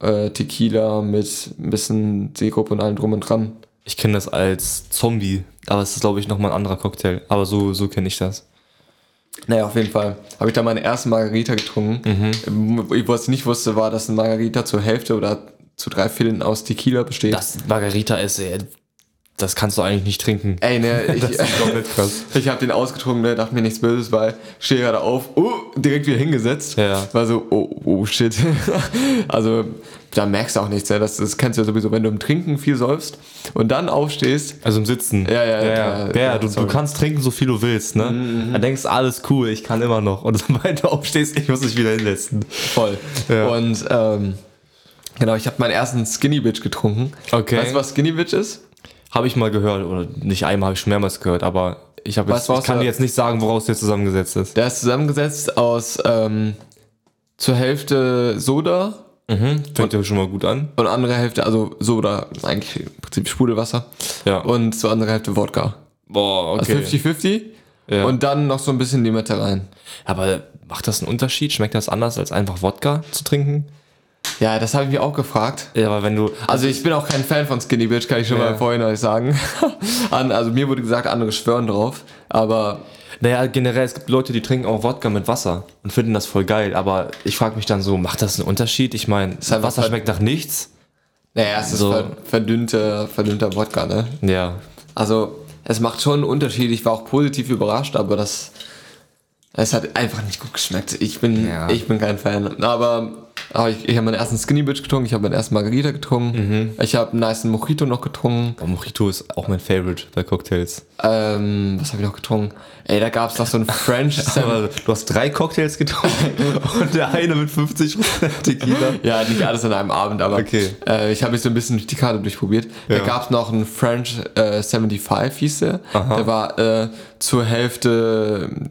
Äh, Tequila mit ein bisschen Sirup und allem drum und dran. Ich kenne das als Zombie, aber es ist, glaube ich, nochmal ein anderer Cocktail. Aber so, so kenne ich das. Naja, auf jeden Fall habe ich da meine erste Margarita getrunken. Mhm. Was ich nicht wusste, war, dass ein Margarita zur Hälfte oder zu drei Vierteln aus Tequila besteht. Das Margarita ist, ey, das kannst du eigentlich nicht trinken. Ey, ne, ich, Das ist komplett krass. ich habe den ausgetrunken, ne, dachte mir nichts Böses, weil ich stehe gerade auf, oh, direkt wieder hingesetzt. Ja. War so, oh, oh shit. also, da merkst du auch nichts, ne? das, das kennst du ja sowieso, wenn du im Trinken viel säufst und dann aufstehst. Also im Sitzen. Ja, ja, ja. ja, ja, ja, ja, du, du kannst trinken, so viel du willst, ne? Dann denkst du, alles cool, ich kann immer noch. Und sobald du aufstehst, ich muss mich wieder hinsetzen. Voll. Ja. Und, ähm, genau, ich habe meinen ersten Skinny Bitch getrunken. Okay. Weißt du, was Skinny Bitch ist? Habe ich mal gehört, oder nicht einmal, habe ich schon mehrmals gehört, aber ich, hab Was ich kann dir jetzt nicht sagen, woraus der zusammengesetzt ist. Der ist zusammengesetzt aus ähm, zur Hälfte Soda Mhm. Fängt ja schon mal gut an. und andere Hälfte, also Soda, eigentlich im Prinzip Sprudelwasser. Ja. Und zur anderen Hälfte Wodka. Boah, Also 50-50. Ja. Und dann noch so ein bisschen Limette rein. Aber macht das einen Unterschied? Schmeckt das anders, als einfach Wodka zu trinken? Ja, das habe ich mich auch gefragt. Ja, aber wenn du. Also ich bin auch kein Fan von Skinny Bitch, kann ich schon Ja. mal vorhin euch sagen. Also mir wurde gesagt, andere schwören drauf. Aber Naja, generell, es gibt Leute, die trinken auch Wodka mit Wasser und finden das voll geil, aber ich frage mich dann so, macht das einen Unterschied? Ich meine, einfach Wasser schmeckt nach nichts. naja, es ist So. ver verdünnter, verdünnter Wodka, ne? Ja. Also, es macht schon einen Unterschied. Ich war auch positiv überrascht, aber das. Es hat einfach nicht gut geschmeckt. Ich bin, Ja. ich bin kein Fan. Aber, aber ich, ich habe meinen ersten Skinny Bitch getrunken, ich habe meinen ersten Margarita getrunken, ich habe einen nice Mojito noch getrunken. Aber Mojito ist auch mein Favorite bei Cocktails. Ähm, was habe ich noch getrunken? Ey, da gab es noch so einen French Aber du hast drei Cocktails getrunken und der eine mit 50 Tequila. Ja, nicht alles an einem Abend, aber Okay. äh, ich habe mich so ein bisschen durch die Karte durchprobiert. Da Ja. gab es noch einen French äh, 75, hieß der. Der war äh, zur Hälfte.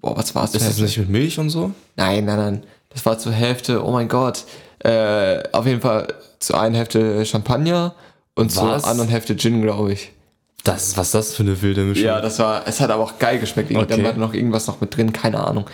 Boah, was war es? Ist das nicht mit Milch und so? Nein, nein, nein. Das war zur Hälfte, oh mein Gott. Äh, auf jeden Fall zur einen Hälfte Champagner und zur Was? anderen Hälfte Gin, glaube ich. Das, was ist das für eine wilde Mischung? Ja, das war, es hat aber auch geil geschmeckt. Okay. Da war noch irgendwas noch mit drin, keine Ahnung.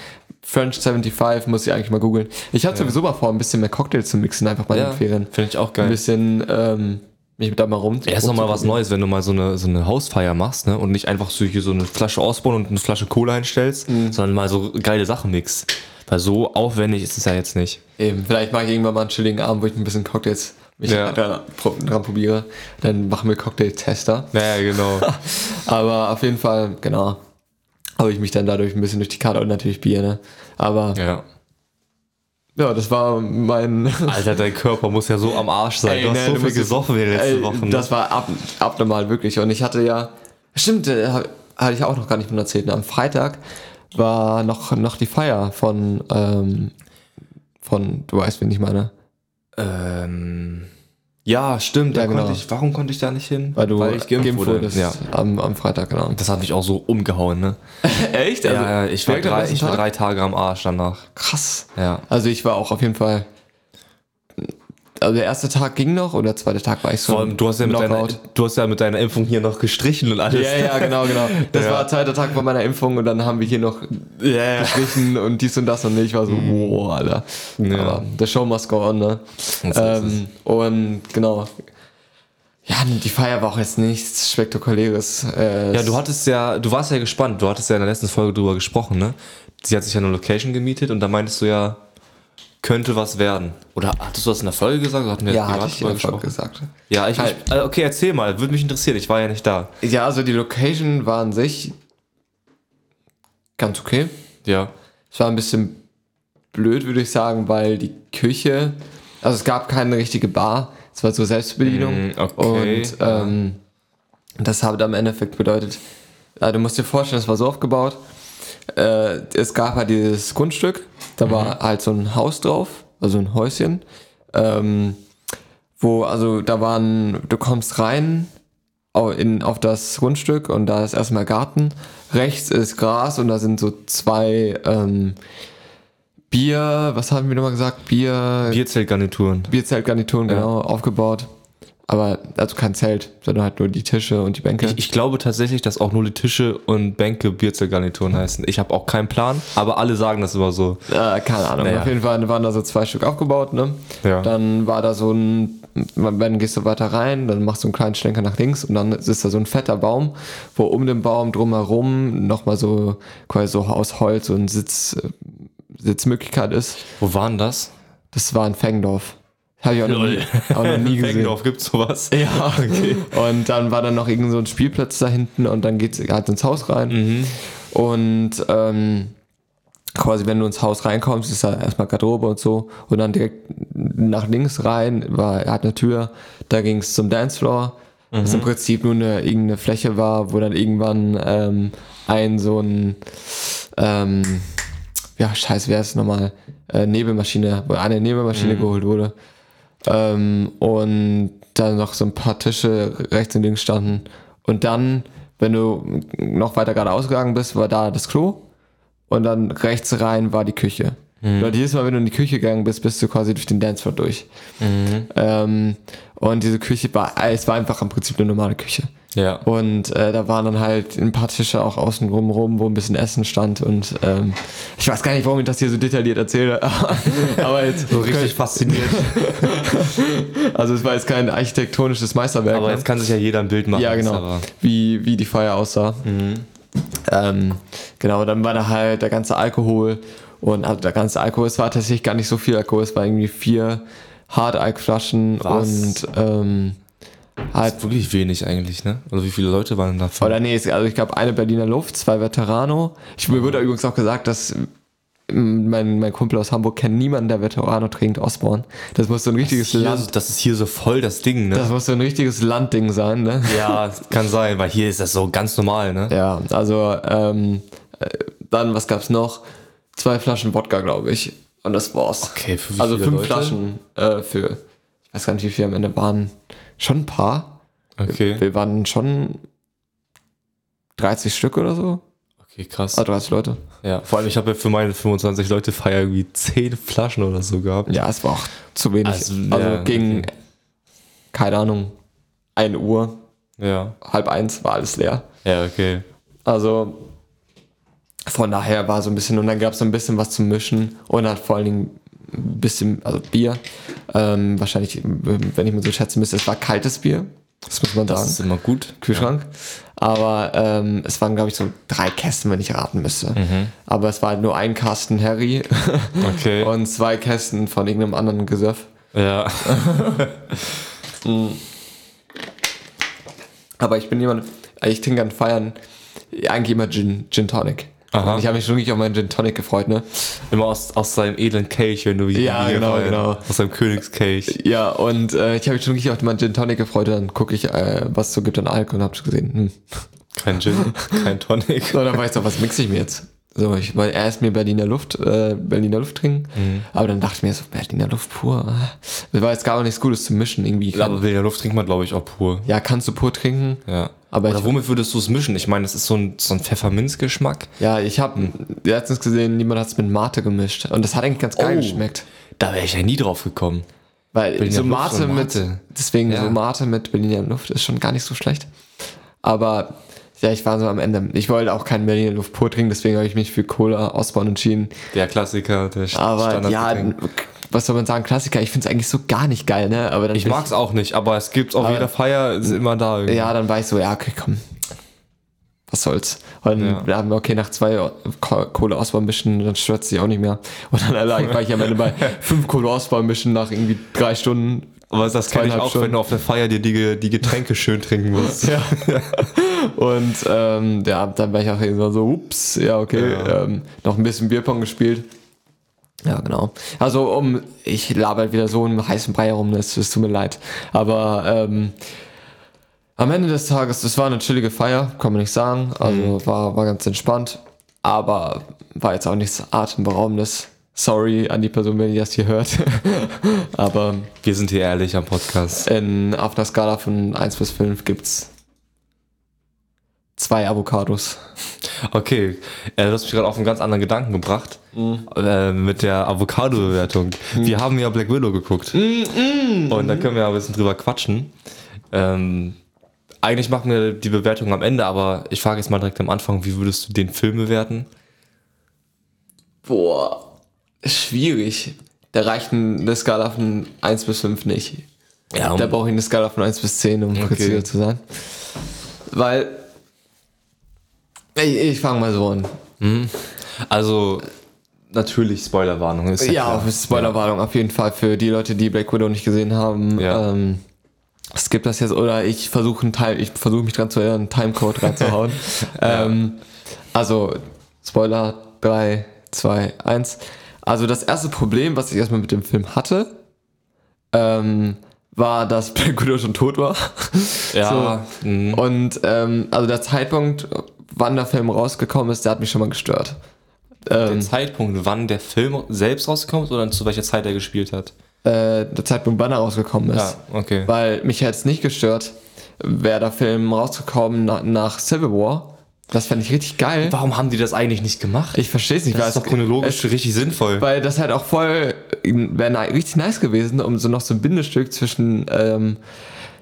French 75 muss ich eigentlich mal googeln. Ich hatte sowieso mal vor, ein bisschen mehr Cocktails zu mixen, einfach mal in ja den Ferien. finde ich auch Ein geil. bisschen, ähm, mich da mal rum. Ja, ist nochmal was Neues, wenn du mal so eine, so eine Hausfeier machst, ne? Und nicht einfach so hier so eine Flasche Osborne und eine Flasche Cola hinstellst, sondern mal so geile Sachen mixst. Weil so aufwendig ist es ja jetzt nicht. Eben, vielleicht mache ich irgendwann mal einen chilligen Abend, wo ich ein bisschen Cocktails mich Ja. dran, dran probiere. Dann machen wir Cocktail-Tester. Naja, genau. Aber auf jeden Fall, genau, habe ich mich dann dadurch ein bisschen durch die Karte und natürlich Bier, ne? Aber ja. ja, das war mein. Alter, dein Körper muss ja so am Arsch sein. Ey, du hast ne, so du viel gesoffen wie letzte Ey, Woche. Ne? Das war ab, abnormal, wirklich. Und ich hatte ja. Stimmt, äh, hatte ich auch noch gar nicht von erzählt. ne? Am Freitag war noch, noch die Feier von. Ähm, von, du weißt, wen ich meine. ähm, ja, stimmt. Ja, da genau. konnte ich, warum konnte ich da nicht hin? Weil du Weil ich geimpft wurde. wurdest Ja. am, am Freitag, genau. Das hat mich auch so umgehauen, ne? Echt? ja, ja, ich war, drei, ich war drei Tage am Arsch danach. Krass. Ja. Also ich war auch auf jeden Fall. Also der erste Tag ging noch und der zweite Tag war ich so. Vor allem, du hast, ja mit deiner, du hast ja mit deiner Impfung hier noch gestrichen und alles. Ja, ja, genau, genau. Das Ja. war der zweite Tag von meiner Impfung und dann haben wir hier noch ja. gestrichen und dies und das und ich war so, wow, Alter. Ja. Aber der Show must go on, ne? Ähm, und genau. Ja, die Feier war auch jetzt nichts Spektakuläres. Äh, Ja, du hattest ja, du warst ja gespannt, du hattest ja in der letzten Folge drüber gesprochen, ne? Sie hat sich ja eine Location gemietet und da meintest du ja, könnte was werden. Oder hattest du das in der Folge gesagt? Oder hatten wir ja, hatte ich in der Folge gesagt. Ja, ich, Halt. also, okay, erzähl mal, würde mich interessieren, ich war ja nicht da. Ja, also die Location war an sich ganz okay. Ja. Es war ein bisschen blöd, würde ich sagen, weil die Küche, also es gab keine richtige Bar, es war so Selbstbedienung. Mm, okay, Und ähm, Das hat am Endeffekt bedeutet, äh, du musst dir vorstellen, es war so aufgebaut, äh, es gab halt dieses Grundstück, da war halt so ein Haus drauf, also ein Häuschen, ähm, wo, also da waren, du kommst rein in, auf das Grundstück und da ist erstmal Garten, rechts ist Gras und da sind so zwei ähm, Bier, was haben wir nochmal gesagt? Bier, Bierzeltgarnituren. Bierzeltgarnituren, genau, aufgebaut. Aber also kein Zelt, sondern halt nur die Tische und die Bänke. Ich, ich glaube tatsächlich, dass auch nur die Tische und Bänke Bierzeltgarnituren heißen. Ich habe auch keinen Plan, aber alle sagen das immer so. Äh, keine Ahnung. Naja. Auf jeden Fall waren da so zwei Stück aufgebaut, ne? Ja. Dann war da so ein, dann gehst du weiter rein, dann machst du einen kleinen Schlenker nach links und dann ist da so ein fetter Baum, wo um den Baum drumherum nochmal so quasi so aus Holz so ein Sitz, äh, Sitzmöglichkeit ist. Wo waren das? Das war in Fengendorf. Habe ich auch noch, nie, auch noch nie gesehen. Fengendorf gibt's sowas? Ja, okay. Und dann war dann noch irgend so ein Spielplatz da hinten und dann geht's halt ins Haus rein. Mhm. Und ähm, quasi, wenn du ins Haus reinkommst, ist da erstmal Garderobe und so. Und dann direkt nach links rein war er hat eine Tür, da ging es zum Dancefloor. Was im Mhm. Prinzip nur eine irgendeine Fläche war, wo dann irgendwann ähm, ein so ein ähm, ja, scheiße, wer ist nochmal? Äh, Nebelmaschine, wo eine Nebelmaschine geholt wurde. Ähm, und dann noch so ein paar Tische rechts und links standen. Und dann, wenn du noch weiter geradeaus gegangen bist, war da das Klo. Und dann rechts rein war die Küche. Und jedes Mal, wenn du in die Küche gegangen bist, bist du quasi durch den Dancefloor durch. Ähm, und diese Küche war, es war einfach im Prinzip eine normale Küche. Ja. Und äh, da waren dann halt ein paar Tische auch außen rum, rum wo ein bisschen Essen stand. Und ähm, ich weiß gar nicht, warum ich das hier so detailliert erzähle. aber jetzt So richtig fasziniert. Also es war jetzt kein architektonisches Meisterwerk. Aber ne? jetzt kann sich ja jeder ein Bild machen. ja, genau. Wie, wie die Feier aussah. Ähm, genau, dann war da halt der ganze Alkohol. Und also der ganze Alkohol, es war tatsächlich gar nicht so viel Alkohol. Es war irgendwie vier Hard-Alk-Flaschen Was? und ähm, halt wirklich wenig eigentlich, ne? Oder wie viele Leute waren da? Oder nee, es- also ich glaube eine Berliner Luft, zwei Veterano. Ich, mir wurde übrigens auch gesagt, dass mein, mein Kumpel aus Hamburg kennt niemanden, der Veterano trinkt, Osborne. Das muss so ein richtiges Hier, Land, das ist hier so voll das Ding, ne? das muss so ein richtiges Landding sein, ne? ja, kann sein, weil hier ist das so ganz normal, ne? Ja, also ähm, äh, dann, was gab's noch? Zwei Flaschen Wodka, glaube ich. Und das war's. Okay, für wie also fünf Leute? Flaschen äh, für, ich weiß gar nicht, wie viele am Ende waren. Schon ein paar. Okay. Wir waren schon 30 Stück oder so. Okay, krass. Ah, 30 Leute. Ja, vor allem, ich habe ja für meine 25 Leute Feier irgendwie 10 Flaschen oder so gehabt. Ja, es war auch zu wenig. Also, Also, ja, gegen, okay. keine Ahnung, 1 Uhr, Ja. halb eins war alles leer. Ja, okay. Also von daher war so ein bisschen, und dann gab es so ein bisschen was zum Mischen und dann vor allen Dingen bisschen, also Bier. Ähm, wahrscheinlich, wenn ich mir so schätzen müsste, es war kaltes Bier. Das muss man Das sagen. ist immer gut. Kühlschrank. Aber ähm, es waren, glaube ich, so drei Kästen, wenn ich raten müsste. Aber es war halt nur ein Kasten Harry Okay. und zwei Kästen von irgendeinem anderen Gesöff. ja. Aber ich bin jemand, ich trinke an Feiern eigentlich immer Gin, Gin Tonic. Aha. Und ich habe mich schon wirklich auf meinen Gin Tonic gefreut, ne? Immer aus, aus seinem edlen Kelch, wenn du wie Ja, genau, gefallen. genau. Aus seinem Königskelch. Ja, und äh, ich habe mich schon wirklich auf meinen Gin Tonic gefreut. und Dann gucke ich, äh, was es so gibt an Alkohol und habe schon gesehen, hm. Kein Gin, kein Tonic. So, dann ich so, was mixe ich mir jetzt? So, ich wollte erst mir Berliner Luft, äh, Berliner Luft trinken, aber dann dachte ich mir so, Berliner Luft pur. Das war jetzt gar nichts Gutes zu mischen irgendwie. Aber Berliner Luft trinkt man, glaube ich, auch pur. ja, kannst du pur trinken. Ja. Aber Oder ich- womit würdest du es mischen? Ich meine, das ist so ein, so ein Pfefferminzgeschmack. Ja, ich habe letztens gesehen, jemand hat es mit Mate gemischt und das hat eigentlich ganz geil Oh. geschmeckt. Da wäre ich ja nie drauf gekommen. Weil Berliner so Mate, und mit, Mate. deswegen Ja. so Mate mit Berliner Luft ist schon gar nicht so schlecht. Aber ja, ich war so am Ende. Ich wollte auch keinen Berliner Luft pur trinken, deswegen habe ich mich für Cola Osborne entschieden. Der Klassiker, der Aber ja, Standardgetränk. was soll man sagen, Klassiker, ich finde es eigentlich so gar nicht geil, ne? Aber dann Ich mag es auch nicht, aber es gibt auf Aber- jeder Feier, ist immer da. irgendwie. Ja, dann war ich so, ja, okay, komm. Was soll's. Und Ja. wir haben, okay, nach zwei Co- Cola Osborne mischen, dann stört sich auch nicht mehr. Und dann allein war ich am Ende bei fünf Cola Osborne mischen nach irgendwie drei Stunden. Aber das kenne ich auch, Stunden. wenn du auf der Feier dir die, die Getränke schön trinken musst. Ja. Und ähm, ja, dann war ich auch so, ups, ja, okay, Ja. Ähm, noch ein bisschen Bierpong gespielt. Ja, genau. Also um, ich laber halt wieder so im heißen Brei herum, es es tut mir leid. Aber ähm, Am Ende des Tages, das war eine chillige Feier, kann man nicht sagen. Also Mhm. war, war ganz entspannt, aber war jetzt auch nichts Atemberaubendes. Sorry an die Person, wenn ihr das hier hört. aber Wir sind hier ehrlich am Podcast. in, auf einer Skala von 1 bis 5 gibt's zwei Avocados. Okay, äh, du hast mich gerade auf einen ganz anderen Gedanken gebracht. Äh, mit der Avocado-Bewertung. Wir haben ja Black Widow geguckt. Und da können wir ein bisschen drüber quatschen. Ähm, eigentlich machen wir die Bewertung am Ende, aber ich frage jetzt mal direkt am Anfang, wie würdest du den Film bewerten? Boah, schwierig. Da reicht eine Skala von 1 bis 5 nicht. Ja, Da brauche ich eine Skala von 1 bis 10, um Okay. präziser zu sein. Weil. Ich, ich fange mal so an. also natürlich Spoilerwarnung. Ist Ja, klar. Spoilerwarnung auf jeden Fall für die Leute, die Black Widow nicht gesehen haben. Ja. Ähm, es gibt das jetzt, oder ich versuche einen Teil, ich versuche mich dran zu erinnern, einen Timecode reinzuhauen. ähm, also, Spoiler 3, 2, 1. Also das erste Problem, was ich erstmal mit dem Film hatte, ähm, war, dass Black Widow schon tot war. Ja, mhm. Und ähm, also der Zeitpunkt, wann der Film rausgekommen ist, der hat mich schon mal gestört. der Ähm, Zeitpunkt, wann der Film selbst rausgekommen ist oder zu welcher Zeit er gespielt hat? äh, der Zeitpunkt, wann er rausgekommen ist. Ja, okay. Weil mich hätte es nicht gestört, wäre der Film rausgekommen nach, nach Civil War. Das fände ich richtig geil. Warum haben die das eigentlich nicht gemacht? Ich verstehe es nicht, das weil ist doch chronologisch richtig sinnvoll. Weil das halt auch voll wäre richtig nice gewesen, um so noch so ein Bindestück zwischen, ähm,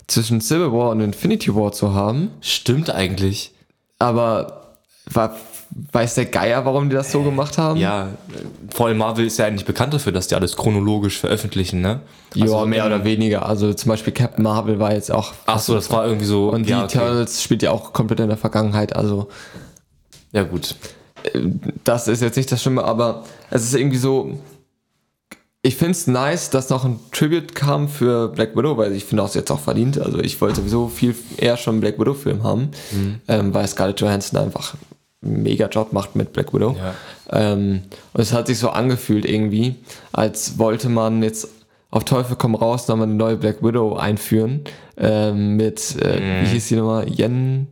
zwischen Civil War und Infinity War zu haben. Stimmt eigentlich. Aber war, weiß der Geier, warum die das so gemacht haben? Ja, äh, vor allem Marvel ist ja eigentlich bekannt dafür, dass die alles chronologisch veröffentlichen, ne? ja, Also, mehr ähm, oder weniger. Also zum Beispiel Captain Marvel war jetzt auch. Ach so, das war irgendwie so. und die ja, okay. Spielt ja auch komplett in der Vergangenheit. Also ja, gut. das ist jetzt nicht das Schlimme, aber es ist irgendwie so. Ich finde es nice, dass noch ein Tribute kam für Black Widow, weil ich finde auch jetzt auch verdient. Also ich wollte sowieso viel eher schon einen Black Widow-Film haben, ähm, weil Scarlett Johansson einfach einen mega Job macht mit Black Widow. Ja. Ähm, und es hat sich so angefühlt irgendwie, als wollte man jetzt auf Teufel komm raus nochmal eine neue Black Widow einführen. Ähm, mit, äh, wie hieß die nochmal? Yen?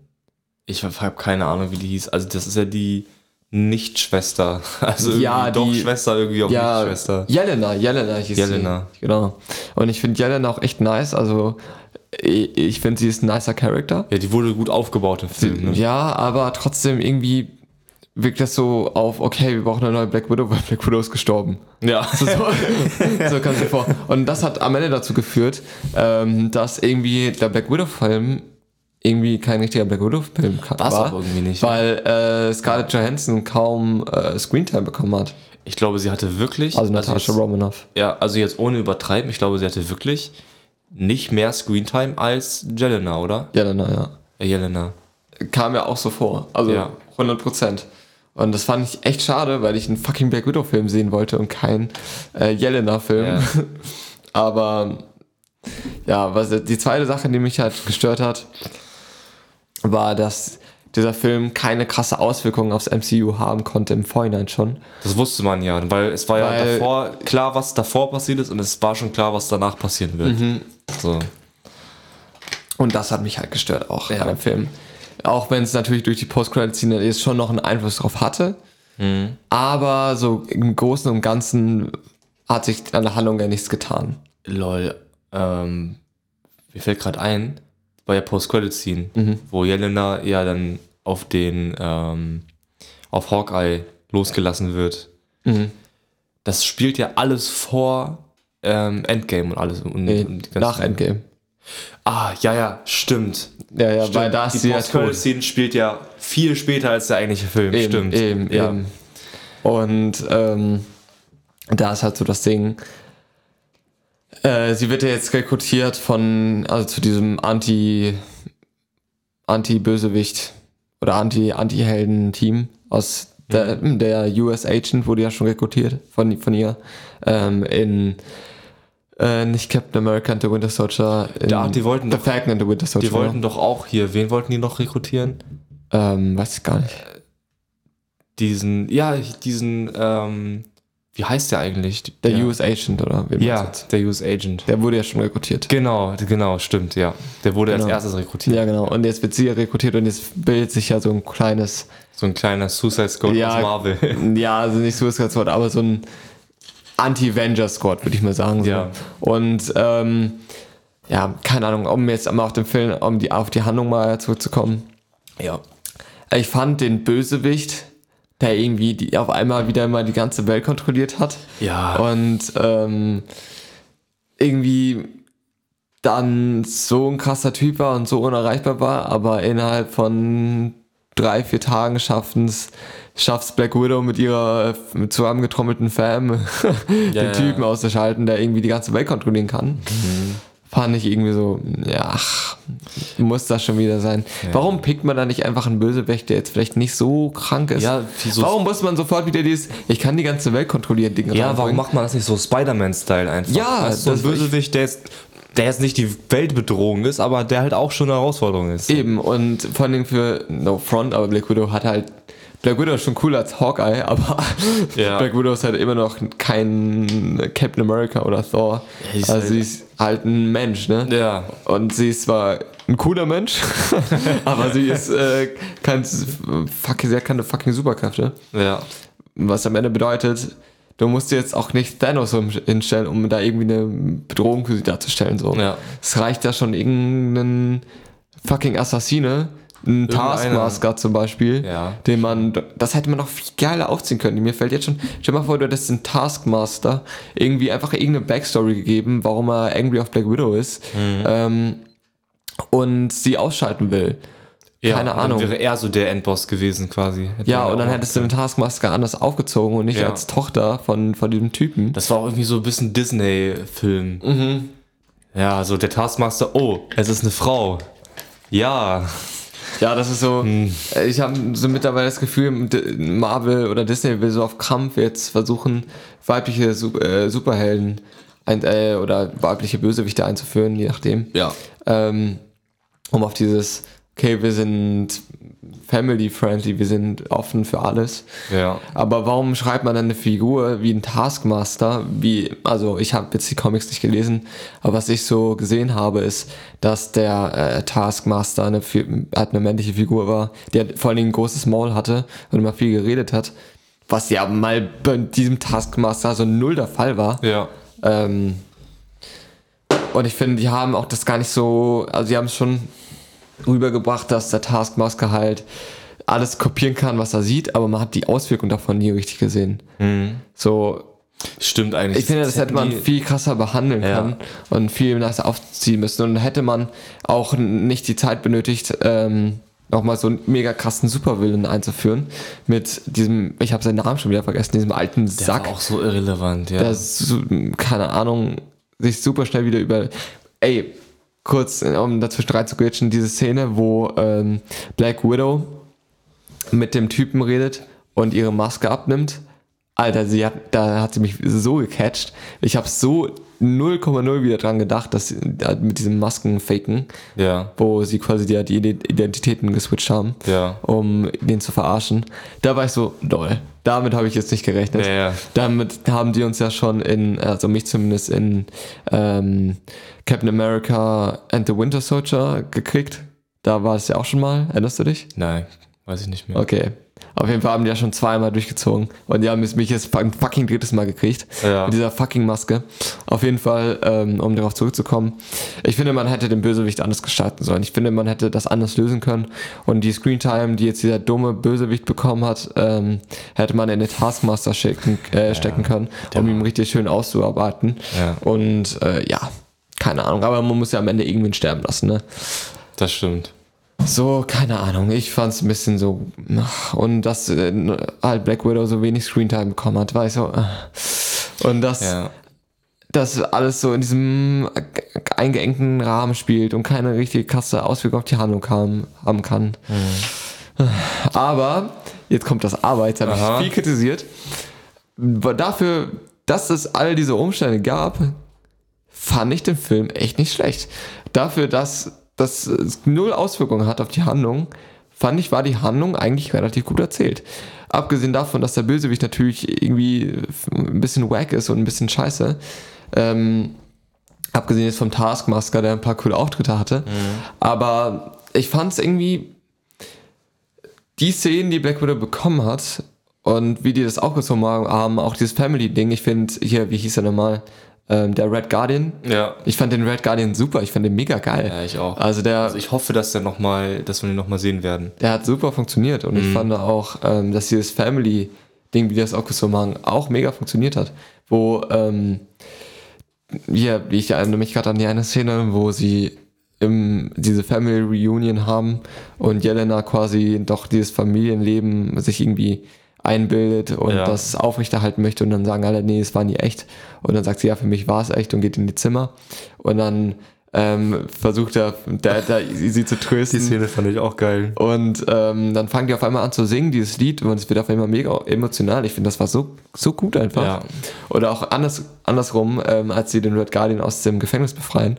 Ich habe keine Ahnung, wie die hieß. Also, das ist ja die Nicht-Schwester. Also, Ja, doch die- Schwester, irgendwie auch Ja, nicht Schwester. Jelena, Jelena hieß Jelena. sie. Genau. Und ich finde Jelena auch echt nice. Also ich, finde, sie ist ein nicer Charakter. Ja, die wurde gut aufgebaut im Film, ne? Ja, aber trotzdem irgendwie wirkt das so auf, okay, wir brauchen eine neue Black Widow, weil Black Widow ist gestorben. Ja. So, so kannst du vor. Und das hat am Ende dazu geführt, ähm, dass irgendwie der Black Widow-Film irgendwie kein richtiger Black Widow-Film war. auch irgendwie nicht. Weil äh, Scarlett Johansson kaum äh, Screentime bekommen hat. Ich glaube, sie hatte wirklich. Also Natasha jetzt, Romanoff. Ja, also jetzt ohne übertreiben, ich glaube, sie hatte wirklich nicht mehr Screentime als Jelena, oder? Jelena, ja. Äh, Jelena. kam mir auch so vor. Also Ja. 100 Prozent. Und das fand ich echt schade, weil ich einen fucking Black Widow-Film sehen wollte und keinen äh, Jelena-Film. Ja. Aber ja, was die zweite Sache, die mich halt gestört hat, war, dass dieser Film keine krasse Auswirkungen aufs MCU haben konnte im Vorhinein schon. Das wusste man ja, weil es war ja Weil- davor klar, was davor passiert ist und es war schon klar, was danach passieren wird. Mhm. So. Und das hat mich halt gestört auch Ja. an dem Film. Auch wenn es natürlich durch die Post-Credit-Szene jetzt schon noch einen Einfluss drauf hatte. Mhm. Aber so im Großen und Ganzen hat sich an der Handlung ja nichts getan. Lol, ähm, mir fällt gerade ein, bei der Post-Credit-Scene, Mhm. wo Jelena ja dann auf den, ähm, auf Hawkeye losgelassen wird. Mhm. Das spielt ja alles vor ähm, Endgame und alles. Und, Nee, und nach Endgame. Ah, ja, ja, stimmt. Ja, ja, stimmt. weil da ist die. Post-Credit-Scene spielt ja viel später als der eigentliche Film. Eben, stimmt. Eben, ja. eben. Und ähm, da ist halt so das Ding. Äh, sie wird ja jetzt rekrutiert von, also zu diesem Anti, Anti-Bösewicht oder Anti, Anti-Helden-Team aus der, der US Agent wurde ja schon rekrutiert von, von ihr. Ähm, in äh, nicht Captain America and the Winter Soldier. In Ja, die wollten The doch- Falcon and the Winter Soldier. Die wollten doch auch hier, wen wollten die noch rekrutieren? ähm, weiß ich gar nicht. Diesen, ja, diesen, ähm, wie heißt der eigentlich? Der ja. US Agent, oder? wie man Ja, der US Agent. Der wurde ja schon rekrutiert. Genau, genau, stimmt, ja. Der wurde Genau. als erstes rekrutiert. Ja, genau. Und jetzt wird sie ja rekrutiert und jetzt bildet sich ja so ein kleines, So ein kleiner Suicide Squad Ja, aus Marvel. ja, also nicht Suicide Squad, aber so ein Anti-Avenger Squad, würde ich mal sagen. So. Ja. Und ähm, ja, keine Ahnung, um jetzt mal auf den Film, um die, auf die Handlung mal zurückzukommen. ja. Ich fand den Bösewicht, der irgendwie die, auf einmal wieder mal die ganze Welt kontrolliert hat. Ja. Und ähm, irgendwie dann so ein krasser Typ war und so unerreichbar war, aber innerhalb von drei, vier Tagen schaffen's schafft's Black Widow mit ihrer mit zusammengetrommelten Fam den ja. Typen auszuschalten, der irgendwie die ganze Welt kontrollieren kann. Fand ich irgendwie so, ja, ach, muss das schon wieder sein. Warum pickt man da nicht einfach einen Bösewicht, der jetzt vielleicht nicht so krank ist? Ja, wieso- Warum muss man sofort wieder dieses, ich kann die ganze Welt kontrollieren, Ding Ja, warum macht man das nicht so Spider-Man-Style einfach? Ja, weißt, so ein Bösewicht, der jetzt, der jetzt nicht die Weltbedrohung ist, aber der halt auch schon eine Herausforderung ist. Eben, und vor allem für No Front, aber Black Widow hat halt. Black Widow ist schon cooler als Hawkeye, aber Ja. Black Widow ist halt immer noch kein Captain America oder Thor. Ja, also halt- sie ist halt ein Mensch, ne? Ja. Und sie ist zwar ein cooler Mensch, aber sie ist äh, kein fuck, sie hat keine fucking Superkräfte. Ja. Was am Ende bedeutet, du musst dir jetzt auch nicht Thanos hinstellen, um da irgendwie eine Bedrohung für sie darzustellen. So. Ja. Es reicht ja schon irgendein fucking Assassine, ein Taskmaster zum Beispiel, Ja. den man, das hätte man noch viel geiler aufziehen können. Mir fällt jetzt schon, stell dir mal vor, du hättest den Taskmaster irgendwie einfach irgendeine Backstory gegeben, warum er angry auf Black Widow ist Mhm. ähm, und sie ausschalten will. ja. Keine dann Ahnung. Wäre er so der Endboss gewesen quasi. Hätte Ja, und dann hättest du den Taskmaster anders aufgezogen und nicht Ja. als Tochter von, von diesem Typen. Das war auch irgendwie so ein bisschen Disney-Film. Mhm. Ja, so der Taskmaster, oh, es ist eine Frau. Ja. Ja, das ist so. Hm. äh, Ich habe so mittlerweile das Gefühl, Marvel oder Disney will so auf Krampf jetzt versuchen, weibliche äh, Superhelden ein, äh, oder weibliche Bösewichte einzuführen, je nachdem. Ja. Ähm, um auf dieses, okay, wir sind family-friendly, wir sind offen für alles. Ja. Aber warum schreibt man dann eine Figur wie ein Taskmaster? Wie, also ich habe jetzt die Comics nicht gelesen, aber was ich so gesehen habe, ist, dass der äh, Taskmaster eine, halt eine männliche Figur war, die halt vor allen Dingen ein großes Maul hatte und immer viel geredet hat. Was ja mal bei diesem Taskmaster so null der Fall war. Ja. Ähm, und ich finde, die haben auch das gar nicht so, also die haben es schon rübergebracht, dass der Taskmaster halt alles kopieren kann, was er sieht, aber man hat die Auswirkung davon nie richtig gesehen. So, Stimmt eigentlich. ich finde, das hätte man viel krasser behandeln Ja. können und viel nicer aufziehen müssen. Und hätte man auch nicht die Zeit benötigt, ähm, nochmal so einen mega krassen Supervillain einzuführen. Mit diesem, ich habe seinen Namen schon wieder vergessen, diesem alten der Sack war auch so irrelevant, ja. der keine Ahnung, sich super schnell wieder über. Ey, kurz, um dazwischen reinzugrätschen, diese Szene, wo ähm, Black Widow mit dem Typen redet und ihre Maske abnimmt. Alter, sie hat, da hat sie mich so gecatcht. Ich habe so 0,0 wieder dran gedacht, dass sie, mit diesem Maskenfaken, ja. wo sie quasi die, die Identitäten geswitcht haben, Ja. um den zu verarschen. Da war ich so, doll. Damit habe ich jetzt nicht gerechnet. Ja. Damit haben die uns ja schon in, also mich zumindest in ähm, Captain America and the Winter Soldier gekriegt. Da war es ja auch schon mal. Erinnerst du dich? Nein, weiß ich nicht mehr. Okay. Auf jeden Fall haben die ja schon zweimal durchgezogen. Und die haben mich jetzt ein fucking drittes Mal gekriegt. Ja. Mit dieser fucking Maske. Auf jeden Fall, ähm, um darauf zurückzukommen. Ich finde, man hätte den Bösewicht anders gestalten sollen. Ich finde, man hätte das anders lösen können. Und die Screentime, die jetzt dieser dumme Bösewicht bekommen hat, ähm, hätte man in den Taskmaster stecken, äh, stecken können, um ihn richtig schön auszuarbeiten. Ja. Und äh, ja, keine Ahnung. Aber man muss ja am Ende irgendwen sterben lassen, ne? Das stimmt. So, keine Ahnung. Ich fand es ein bisschen so. Und dass äh, halt Black Widow so wenig Screentime bekommen hat, war ich so. äh. Und dass Ja. das alles so in diesem eingeengten Rahmen spielt und keine richtige krasse Auswirkung auf die Handlung haben, haben kann. Aber, jetzt kommt das Aber, jetzt habe ich viel kritisiert. Dafür, dass es all diese Umstände gab, fand ich den Film echt nicht schlecht. Dafür, dass das null Auswirkungen hat auf die Handlung, fand ich, war die Handlung eigentlich relativ gut erzählt. Abgesehen davon, dass der Bösewicht natürlich irgendwie ein bisschen wack ist und ein bisschen scheiße. Ähm, abgesehen jetzt vom Taskmaster, der ein paar coole Auftritte hatte. Aber ich fand es irgendwie, die Szenen, die Black Widow bekommen hat und wie die das aufgezogen haben, auch dieses Family-Ding, ich finde, hier, wie hieß er nochmal, ähm, der Red Guardian. Ja. Ich fand den Red Guardian super, ich fand den mega geil. Ja, ich auch. Also der, Also ich hoffe, dass der noch mal, dass wir den nochmal sehen werden. der hat super funktioniert und ich fand auch, ähm, dass dieses Family-Ding, wie das aufgezogen haben, auch mega funktioniert hat. Wo, ähm, ja, wie ich erinnere mich gerade an die eine Szene, wo sie im, diese Family Reunion haben und Jelena quasi doch dieses Familienleben sich irgendwie einbildet und Ja. das aufrechterhalten möchte und dann sagen alle, nee, es war nie echt. Und dann sagt sie, ja, für mich war es echt und geht in die Zimmer und dann ähm, versucht er, der, der, sie zu trösten. fand ich auch geil. Und ähm, dann fangen die auf einmal an zu singen, dieses Lied, und es wird auf einmal mega emotional. Ich finde, das war so, so gut einfach. Ja. Oder auch anders, andersrum, ähm, als sie den Red Guardian aus dem Gefängnis befreien.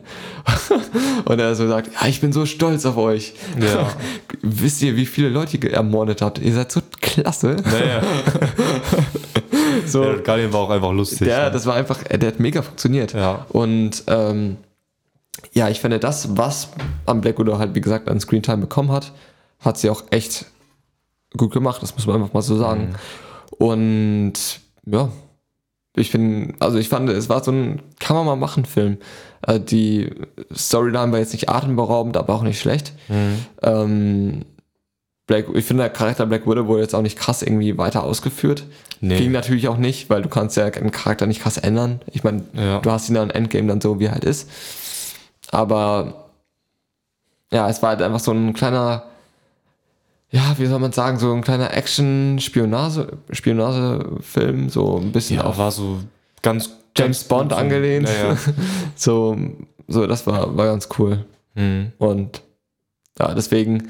und er so sagt, ja, ich bin so stolz auf euch. Ja. Wisst ihr, wie viele Leute ihr ermordet habt? Ihr seid so klasse. Naja. So, Der Guardian war auch einfach lustig. der, ne? das war einfach, der hat mega funktioniert. Ja. Und ähm, ja, ich finde, das, was am Black Widow halt, wie gesagt, an Screentime bekommen hat, hat sie auch echt gut gemacht, das muss man einfach mal so sagen. Und ja, ich finde, also ich fand, es war so ein kann man mal machen Film. Äh, die Storyline war jetzt nicht atemberaubend, aber auch nicht schlecht. Ähm, Black, ich finde, der Charakter Black Widow wurde jetzt auch nicht krass irgendwie weiter ausgeführt. Nee. Ging natürlich auch nicht, weil du kannst ja einen Charakter nicht krass ändern. Ich meine, Ja. du hast ihn dann im Endgame dann so, wie er halt ist. Aber ja, es war halt einfach so ein kleiner, ja, wie soll man sagen, so ein kleiner Action-Spionage, Spionagefilm, so ein bisschen ja, auf war so ganz James Bond angelehnt. Naja. so, so, das war, war ganz cool. Mhm. Und ja, deswegen,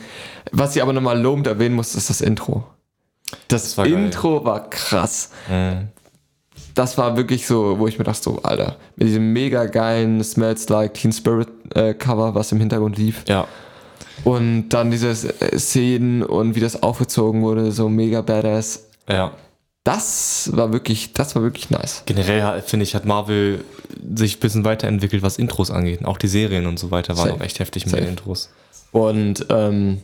was ich aber nochmal lobend erwähnen muss, ist das Intro. Das, war geil. Intro war krass. Mhm. Das war wirklich so, wo ich mir dachte, so, Alter, mit diesem mega geilen Smells Like Teen Spirit äh, Cover, was im Hintergrund lief. Ja. Und dann diese äh, Szenen und wie das aufgezogen wurde, so mega badass. Ja. Das war wirklich, das war wirklich nice. Generell finde ich, hat Marvel sich ein bisschen weiterentwickelt, was Intros angeht. Auch die Serien und so weiter waren Safe. auch echt heftig mit Safe. den Intros. Und ähm,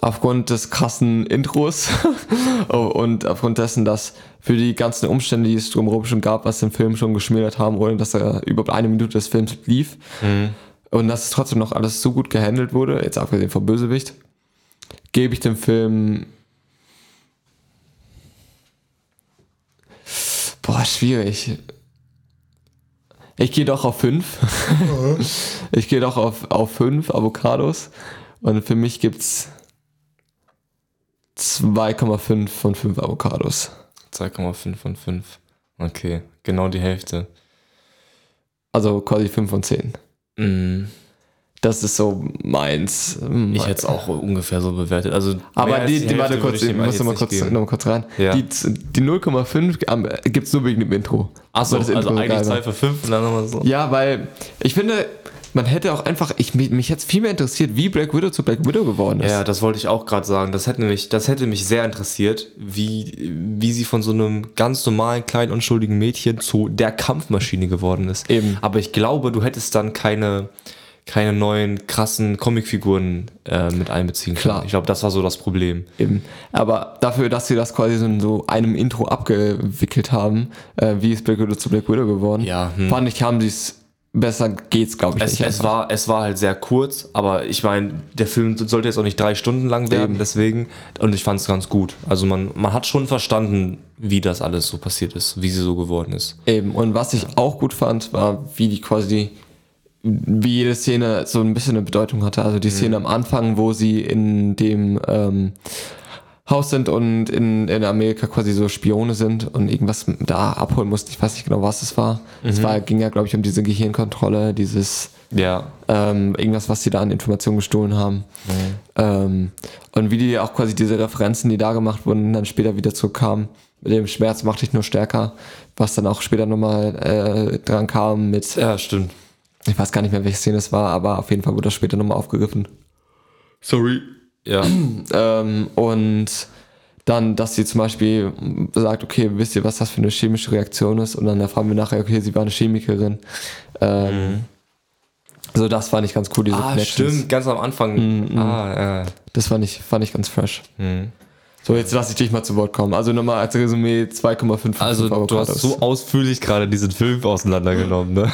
aufgrund des krassen Intros und aufgrund dessen, dass für die ganzen Umstände, die es drumherum schon gab, was den Film schon geschmälert haben, ohne dass er über eine Minute des Films lief und dass es trotzdem noch alles so gut gehandelt wurde, jetzt abgesehen vom Bösewicht, gebe ich dem Film Boah, schwierig. Ich gehe doch auf 5. ich gehe doch auf, auf 5 Avocados. Und für mich gibt's 2,5 von 5 Avocados. 2,5 von 5. Okay, genau die Hälfte. Also quasi 5 von 10. Mhm. Das ist so meins. Ich hätte es auch ungefähr so bewertet. Also Aber die, die, Hälfte warte kurz, ich muss jetzt noch mal nicht kurz, noch mal kurz rein. Ja. Die, die 0,5 gibt es nur wegen dem Intro. Achso, also Intro eigentlich geil war. 2 für 5 und dann nochmal so. Ja, weil ich finde, man hätte auch einfach, ich, mich, mich jetzt viel mehr interessiert, wie Black Widow zu Black Widow geworden ist. Ja, das wollte ich auch gerade sagen. Das hätte, mich, das hätte mich sehr interessiert, wie, wie sie von so einem ganz normalen, kleinen, unschuldigen Mädchen zu der Kampfmaschine geworden ist. Eben. Aber ich glaube, du hättest dann keine, keine neuen, krassen Comicfiguren äh, mit einbeziehen können. Klar. Ich glaube, das war so das Problem. Eben. Aber dafür, dass sie das quasi so in so einem Intro abgewickelt haben, äh, wie ist Black Widow zu Black Widow geworden, Ja, hm. fand ich, haben sie es besser geht's, glaube ich, Es, nicht. es, war, es war halt sehr kurz, aber ich meine, der Film sollte jetzt auch nicht drei Stunden lang werden, Eben. deswegen. Und ich fand es ganz gut. Also man, man hat schon verstanden, wie das alles so passiert ist, wie sie so geworden ist. Eben. Und was ich auch gut fand, war, wie die quasi, wie jede Szene so ein bisschen eine Bedeutung hatte. Also die Szene am Anfang, wo sie in dem ähm, Haus sind und in, in Amerika quasi so Spione sind und irgendwas da abholen mussten. Ich weiß nicht genau, was es war. Es war, ging ja, glaube ich, um diese Gehirnkontrolle, dieses Ja. ähm, irgendwas, was sie da an Informationen gestohlen haben. Ähm, und wie die auch quasi diese Referenzen, die da gemacht wurden, dann später wieder zurückkamen. Mit dem Schmerz macht dich nur stärker, was dann auch später nochmal äh, dran kam mit, Ja, stimmt. ich weiß gar nicht mehr, welche Szene es war, aber auf jeden Fall wurde das später nochmal aufgegriffen. Sorry. Ja. Ähm, und dann, dass sie zum Beispiel sagt, okay, wisst ihr, was das für eine chemische Reaktion ist? Und dann erfahren wir nachher, okay, sie war eine Chemikerin. Ähm, So, das fand ich ganz cool, diese Mhm. Ah, Connections. stimmt, ganz am Anfang. Ah, ja. Das fand ich, fand ich ganz fresh. Mhm. So, jetzt lasse ich dich mal zu Wort kommen. Also nochmal als Resümee 2,5 von Also, du hast so ausführlich gerade diesen Film auseinandergenommen, ne?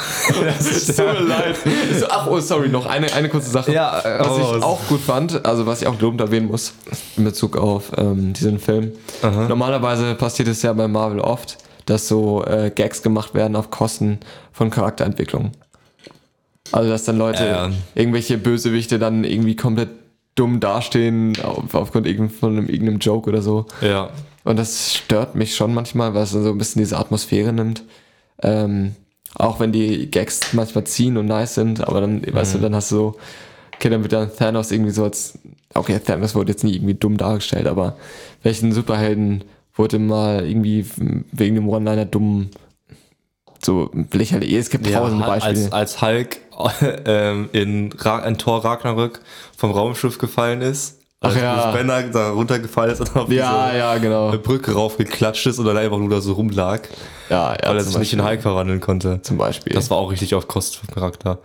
Es tut mir leid. So, ach, oh, sorry, noch eine, eine kurze Sache. Ja, was hau ich raus. auch gut fand, also was ich auch lobend erwähnen muss in Bezug auf ähm, diesen Film. Aha. Normalerweise passiert es ja bei Marvel oft, dass so äh, Gags gemacht werden auf Kosten von Charakterentwicklung. Also dass dann Leute, Ja, ja. irgendwelche Bösewichte dann irgendwie komplett dumm dastehen auf, aufgrund von einem, irgendeinem Joke oder so. Ja. Und das stört mich schon manchmal, weil es so ein bisschen diese Atmosphäre nimmt. Ähm, auch wenn die Gags manchmal ziehen und nice sind, aber dann, weißt du, dann hast du so, okay, dann wird dann Thanos irgendwie so als, okay, Thanos wurde jetzt nie irgendwie dumm dargestellt, aber welchen Superhelden wurde mal irgendwie wegen dem One-Liner dumm so lächerlich, es gibt Ja, tausende Beispiele. als, als Hulk ähm, in, Ra in Thor Ragnarök vom Raumschiff gefallen ist. Ach als ja. Banner da runtergefallen ist und auf ja, diese ja, genau. Brücke raufgeklatscht ist und dann einfach nur da so rumlag, Ja, ja, weil er sich nicht in Beispiel. Hulk verwandeln konnte. Zum Beispiel. Das war auch richtig auf Kosten vom Charakter.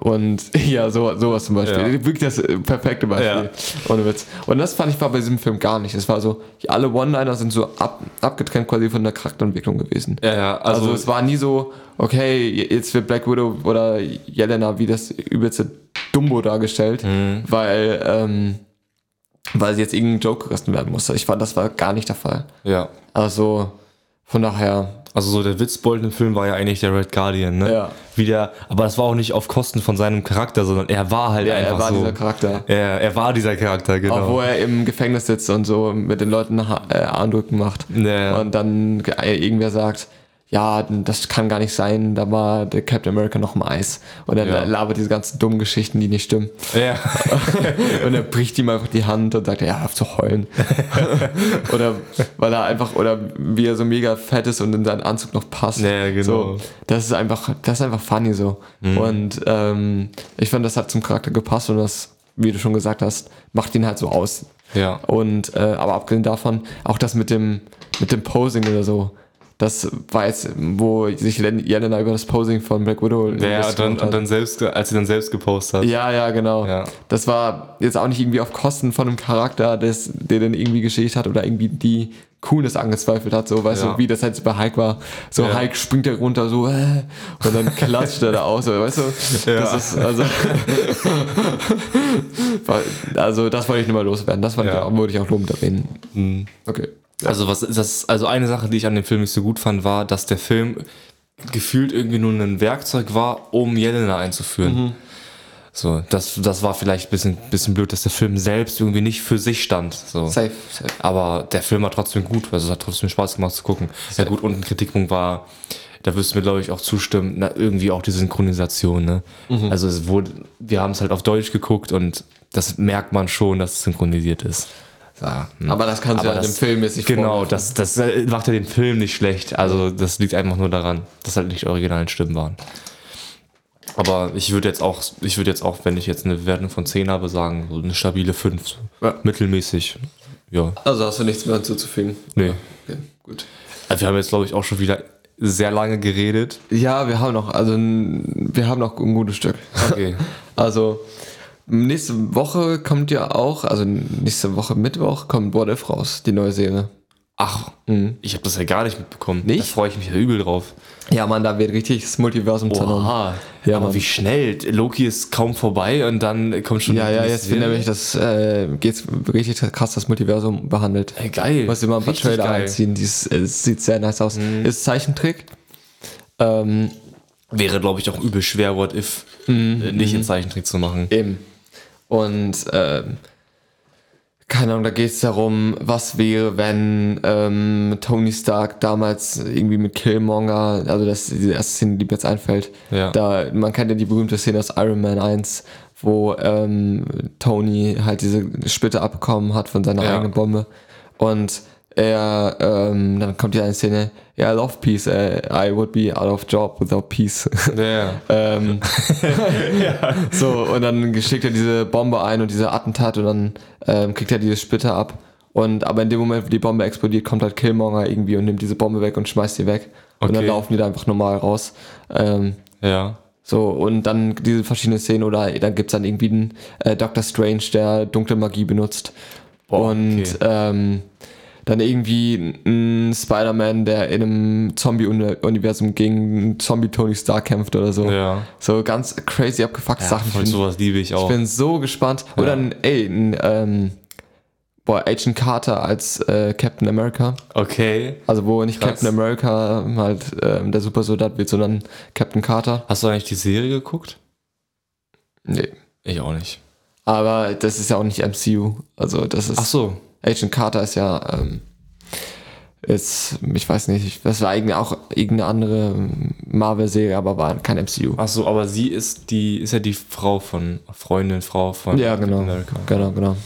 Und ja, so, sowas zum Beispiel. Ja. Wirklich das äh, perfekte Beispiel. Ohne Witz. Und das fand ich war bei diesem Film gar nicht. Es war so, alle One-Liner sind so ab, abgetrennt quasi von der Charakterentwicklung gewesen. Ja, ja, Also, also, es war nie so, okay, jetzt wird Black Widow oder Jelena wie das übelste Dumbo dargestellt, Mhm. weil, ähm, weil sie jetzt irgendein Joke gerissen werden musste. Ich fand, das war gar nicht der Fall. ja. Also, von daher, Also so der Witzbold im Film war ja eigentlich der Red Guardian, ne? Ja. Wie der, aber das war auch nicht auf Kosten von seinem Charakter, sondern er war halt ja, einfach er war so. dieser Charakter. er, er war dieser Charakter, genau. Auch wo er im Gefängnis sitzt und so mit den Leuten ha- äh, macht. Ja. Und dann ge- irgendwer sagt, ja, das kann gar nicht sein, da war der Captain America noch im Eis. Und er Ja. labert diese ganzen dummen Geschichten, die nicht stimmen. ja. und er bricht ihm einfach die Hand und sagt, ja, hör auf zu heulen. oder weil er einfach, oder wie er so mega fett ist und in seinen Anzug noch passt. Ja, genau. So, das ist einfach, das ist einfach funny so. Und ähm, ich fand, das hat zum Charakter gepasst und das, wie du schon gesagt hast, macht ihn halt so aus. ja. Und äh, aber abgesehen davon, auch das mit dem, mit dem Posing oder so, das war jetzt, wo sich Len- Jelena über das Posing von Black Widow Ja, und dann, und dann selbst, als sie dann selbst gepostet hat. Ja, ja, genau. Ja. Das war jetzt auch nicht irgendwie auf Kosten von einem Charakter, des, der dann irgendwie geschickt hat oder irgendwie die Coolness angezweifelt hat, so, weißt Ja. du, wie das halt bei Hulk war. So, Ja. Hulk springt da runter, so, äh, und dann klatscht er da aus, weißt du? Ja. Das ist, also, also, das wollte ich nur mal loswerden. Das Ja. ich auch, wollte ich auch lobend erwähnen. Mhm. Okay. Also was ist das? Also eine Sache, die ich an dem Film nicht so gut fand, war, dass der Film gefühlt irgendwie nur ein Werkzeug war, um Jelena einzuführen. So, das, das war vielleicht ein bisschen, bisschen blöd, dass der Film selbst irgendwie nicht für sich stand. So. Safe, safe. Aber der Film war trotzdem gut, also es hat trotzdem Spaß gemacht zu gucken. Ja gut, und ein Kritikpunkt war, da wirst du mir glaube ich auch zustimmen, na, irgendwie auch die Synchronisation. Ne? Also es wurde, wir haben es halt auf Deutsch geguckt und das merkt man schon, dass es synchronisiert ist. Ja, hm. Aber das kannst du ja dem das- Film jetzt nicht Genau, vorwerfen. das, das äh, macht ja den Film nicht schlecht. Also das liegt einfach nur daran, dass halt nicht die originalen Stimmen waren. Aber ich würde jetzt auch, ich würde jetzt auch, wenn ich jetzt eine Wertung von 10 habe, sagen, so eine stabile 5. So. Ja. Mittelmäßig. Ja. Also hast du nichts mehr hinzuzufügen? Nee. Okay, gut. Also wir haben jetzt, glaube ich, auch schon wieder sehr lange geredet. Ja, wir haben noch, also wir haben noch ein gutes Stück. Okay. Also nächste Woche kommt ja auch, also nächste Woche Mittwoch kommt What If raus, die neue Serie. Ach, ich habe das ja gar nicht mitbekommen. Nicht? Da freue ich mich ja übel drauf. Ja, Mann, da wird richtig das Multiversum zernommen. Oha. Ja, aber Mann. wie schnell. Loki ist kaum vorbei und dann kommt schon. Ja, ja, jetzt wird nämlich das, äh, geht's richtig krass das Multiversum behandelt. Ey, geil. Muss immer ein paar Trailer geil. Mhm. einziehen, dies, es sieht sehr nice aus. Ist Zeichentrick. Ähm, Wäre, glaube ich, auch übel schwer, What If Mhm. äh, nicht in Zeichentrick zu machen. Eben. Und ähm, keine Ahnung, da geht es darum, was wäre, wenn ähm, Tony Stark damals irgendwie mit Killmonger, also das ist die erste Szene, die mir jetzt einfällt, Ja. da, man kennt ja die berühmte Szene aus Iron Man 1, wo ähm, Tony halt diese Splitter abbekommen hat von seiner Ja. eigenen Bombe und er, ähm, dann kommt ja eine Szene, ja, I love peace, uh, I would be out of job without peace. Ja. ähm, So, und dann schickt er diese Bombe ein und diese Attentat und dann ähm, kriegt er diese Splitter ab. Und aber in dem Moment, wo die Bombe explodiert, kommt halt Killmonger irgendwie und nimmt diese Bombe weg und schmeißt die weg. Und dann Okay. laufen die da einfach normal raus. Ähm, Ja. so, und dann diese verschiedenen Szenen oder dann gibt's dann irgendwie einen äh, Doctor Strange, der dunkle Magie benutzt. Boah, und okay. ähm, dann irgendwie ein Spider-Man, der in einem Zombie-Universum gegen Zombie-Tony Stark kämpft oder so. Ja. So ganz crazy abgefuckte ja Sachen. voll Ich sowas liebe ich ich auch. bin so gespannt. Oder ein, ey, ein, ähm, boah, Agent Carter als äh, Captain America. Okay. Also wo nicht Krass. Captain America halt ähm, der Supersoldat wird, sondern Captain Carter. Hast du eigentlich die Serie geguckt? Nee. Ich auch nicht. Aber das ist ja auch nicht MCU. Also das ist. Ach so. Agent Carter ist ja. Ähm, ist, ich weiß nicht, das war eigentlich auch irgendeine andere Marvel-Serie, aber war kein MCU. Ach so, aber sie ist die, ist ja die Frau von, Freundin, Frau von Ja, genau. America. Genau, genau.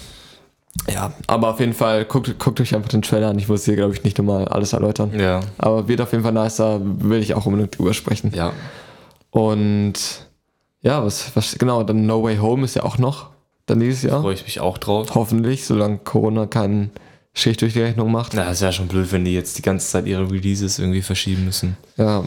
Ja, aber auf jeden Fall, guckt, guckt euch einfach den Trailer an. Ich muss hier, glaube ich, nicht nochmal alles erläutern. Ja. Aber wird auf jeden Fall nice, da will ich auch unbedingt drüber sprechen. Ja. Und ja, was, was, genau, dann No Way Home ist ja auch noch dann dieses Jahr. Freue ich mich auch drauf. Hoffentlich, solange Corona keinen Schicht durch die Rechnung macht. Na, das wäre schon blöd, wenn die jetzt die ganze Zeit ihre Releases irgendwie verschieben müssen. Ja.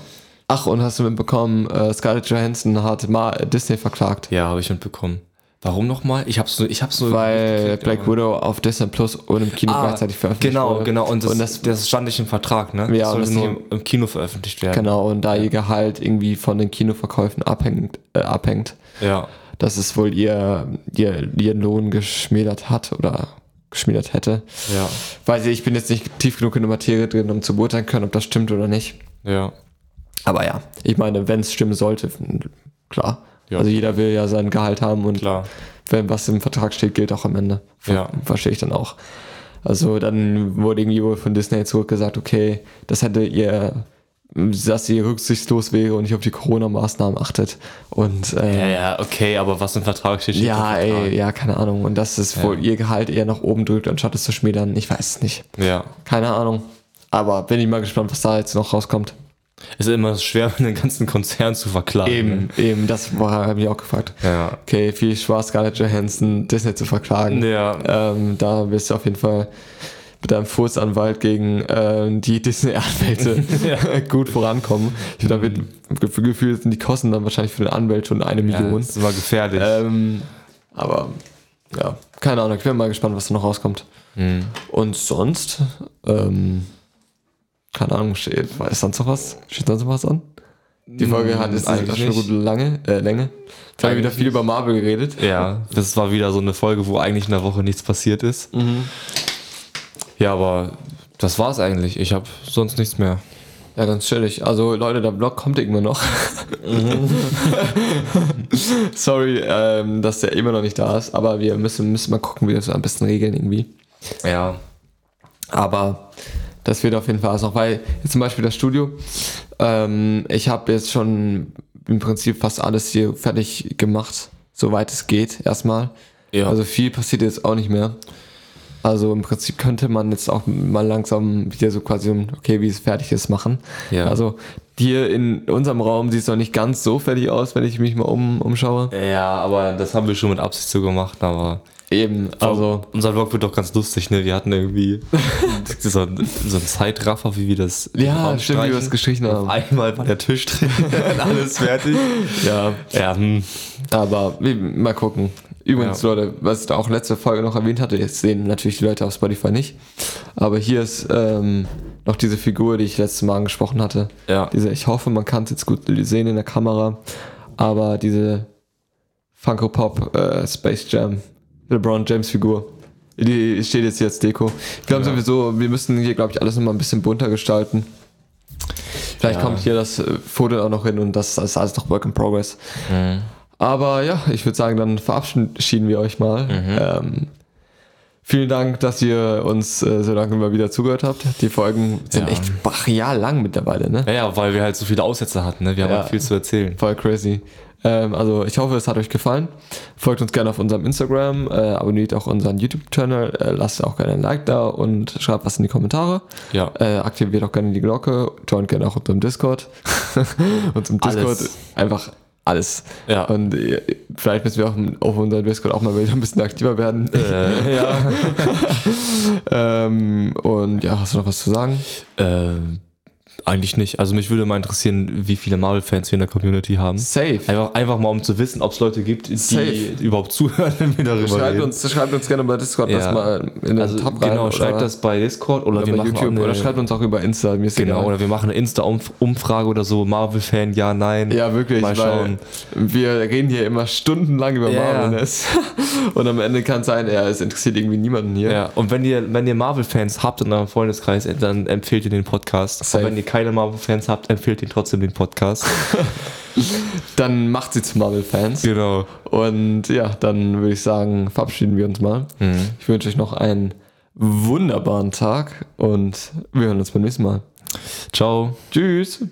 Ach, und hast du mitbekommen, äh, Scarlett Johansson hat Ma Disney verklagt, Ja, habe ich mitbekommen. Warum nochmal? Ich hab's nur, ich hab's nur. weil Black aber- Widow auf Disney Plus und im Kino Ah, gleichzeitig veröffentlicht Genau, wurde. genau. Und das, und das, das stand nicht im Vertrag, ne? Ja, sollte das nur im, im Kino veröffentlicht werden. genau, und da ihr Gehalt irgendwie von den Kinoverkäufen abhängt, äh, abhängt Ja. Dass es wohl ihr, ihr ihren Lohn geschmälert hat oder geschmälert hätte. Ja. Weiß ich, ich bin jetzt nicht tief genug in der Materie drin, um zu beurteilen können, ob das stimmt oder nicht. Ja. Aber ja, ich meine, wenn es stimmen sollte, klar. Ja. Also jeder will ja sein Gehalt haben und Klar. wenn was im Vertrag steht, gilt auch am Ende. Ja. Verstehe ich dann auch. Also dann wurde irgendwie wohl von Disney zurückgesagt, okay, das hätte ihr, dass sie rücksichtslos wäre und nicht auf die Corona-Maßnahmen achtet. Und äh, Ja, ja, okay, aber was im Vertrag steht, ja, ey, ja, keine Ahnung. Und dass es wohl ihr Gehalt eher nach oben drückt, anstatt es zu schmälern. Ich weiß es nicht. Ja. Keine Ahnung. Aber bin ich mal gespannt, was da jetzt noch rauskommt. Es ist immer schwer, den ganzen Konzern zu verklagen. Eben, eben, das war, habe ich auch gefragt. Ne? Ja. Okay, viel Spaß, Scarlett Johansson, Disney zu verklagen. Ja. Ähm, da wirst du auf jeden Fall mit deinem Furzanwalt gegen äh, die Disney-Anwälte gut vorankommen. Ich, da wird gef- gefühlt sind die Kosten dann wahrscheinlich für den Anwalt schon eine ja Million. das ist immer gefährlich. Ähm, aber ja, keine Ahnung, ich bin mal gespannt, was da noch rauskommt. Hm. Und sonst, ähm, keine Ahnung, steht, ist sonst noch was? Steht sonst noch was an? Die Folge hat jetzt eigentlich schon gute Lange, äh, Länge. Jetzt haben wir wieder viel über Marvel geredet. Ja, das war wieder so eine Folge, wo eigentlich in der Woche nichts passiert ist. Mhm. Ja, aber das war's eigentlich. Ich habe sonst nichts mehr. Ja, ganz chillig. Also Leute, der Vlog kommt irgendwann noch. Mhm. Sorry, ähm, dass der immer noch nicht da ist, aber wir müssen, müssen mal gucken, wie wir das am besten regeln irgendwie. Ja. Aber das wird auf jeden Fall alles noch, weil jetzt zum Beispiel das Studio, ähm, ich habe jetzt schon im Prinzip fast alles hier fertig gemacht, soweit es geht, erstmal. Ja. Also viel passiert jetzt auch nicht mehr. Also im Prinzip könnte man jetzt auch mal langsam wieder so quasi, okay, wie es fertig ist, machen. Ja. Also hier in unserem Raum sieht es noch nicht ganz so fertig aus, wenn ich mich mal um, umschaue. ja, aber das haben wir schon mit Absicht so gemacht, aber. Eben, also unser Vlog wird doch ganz lustig, ne? Wir hatten irgendwie so, so einen Zeitraffer, wie wir das. ja, stimmt, wie wir es gestrichen haben. einmal war der Tisch drin, alles fertig. Ja, Ja, hm. Aber mal gucken. Übrigens, Ja. Leute, was ich da auch letzte Folge noch erwähnt hatte, jetzt sehen natürlich die Leute auf Spotify nicht. Aber hier ist ähm, noch diese Figur, die ich letztes Mal angesprochen hatte. Ja. Diese, ich hoffe, man kann es jetzt gut sehen in der Kamera. Aber diese Funko Pop äh, Space Jam LeBron James Figur. Die steht jetzt hier als Deko. Ich glaube Ja. sowieso, wir müssen hier, glaube ich, alles nochmal ein bisschen bunter gestalten. Vielleicht Ja. kommt hier das äh, Foto auch noch hin und das ist alles noch Work in Progress. Mhm. Aber ja, ich würde sagen, dann verabschieden wir euch mal. Ähm, vielen Dank, dass ihr uns äh, so lange mal wieder zugehört habt. Die Folgen sind Ja. echt brachial lang mittlerweile, ne? Ja, ja, weil wir halt so viele Aussätze hatten, ne? Wir haben Ja. halt viel zu erzählen. Voll crazy. Ähm, also ich hoffe, es hat euch gefallen. Folgt uns gerne auf unserem Instagram, äh, abonniert auch unseren YouTube-Channel, äh, lasst auch gerne ein Like da und schreibt was in die Kommentare. Ja. Äh, aktiviert auch gerne die Glocke, joint gerne auch unserem Discord. unserem Discord Alles. einfach alles. Ja. Und äh, vielleicht müssen wir auch auf unserem Discord auch mal wieder ein bisschen aktiver werden. Äh, ja. ähm, und ja, hast du noch was zu sagen? äh, eigentlich nicht. Also mich würde mal interessieren, wie viele Marvel-Fans wir in der Community haben. Safe. Einfach, einfach mal, um zu wissen, ob es Leute gibt, die Safe. überhaupt zuhören, wenn wir darüber Schreibt reden. uns, schreibt uns gerne bei Discord Ja. das mal in den also Tab rein. genau, schreibt das bei Discord oder, oder wir bei machen YouTube eine, oder schreibt uns auch über Insta. Genau, egal. oder wir machen eine Insta-Umfrage oder so, Marvel-Fan, ja, nein. Ja, wirklich, Mal schauen. wir reden hier immer stundenlang über Ja. Marvelness. Und am Ende kann es sein, ja, es interessiert irgendwie niemanden hier. Ja, und wenn ihr, wenn ihr Marvel-Fans habt in eurem Freundeskreis, dann empfehlt ihr den Podcast. Safe. Ihr keine Marvel-Fans habt, empfehlt ihr trotzdem den Podcast. Dann macht sie zu Marvel-Fans. genau. Und ja, dann würde ich sagen, verabschieden wir uns mal. Mhm. Ich wünsche euch noch einen wunderbaren Tag und wir hören uns beim nächsten Mal. Ciao. Tschüss.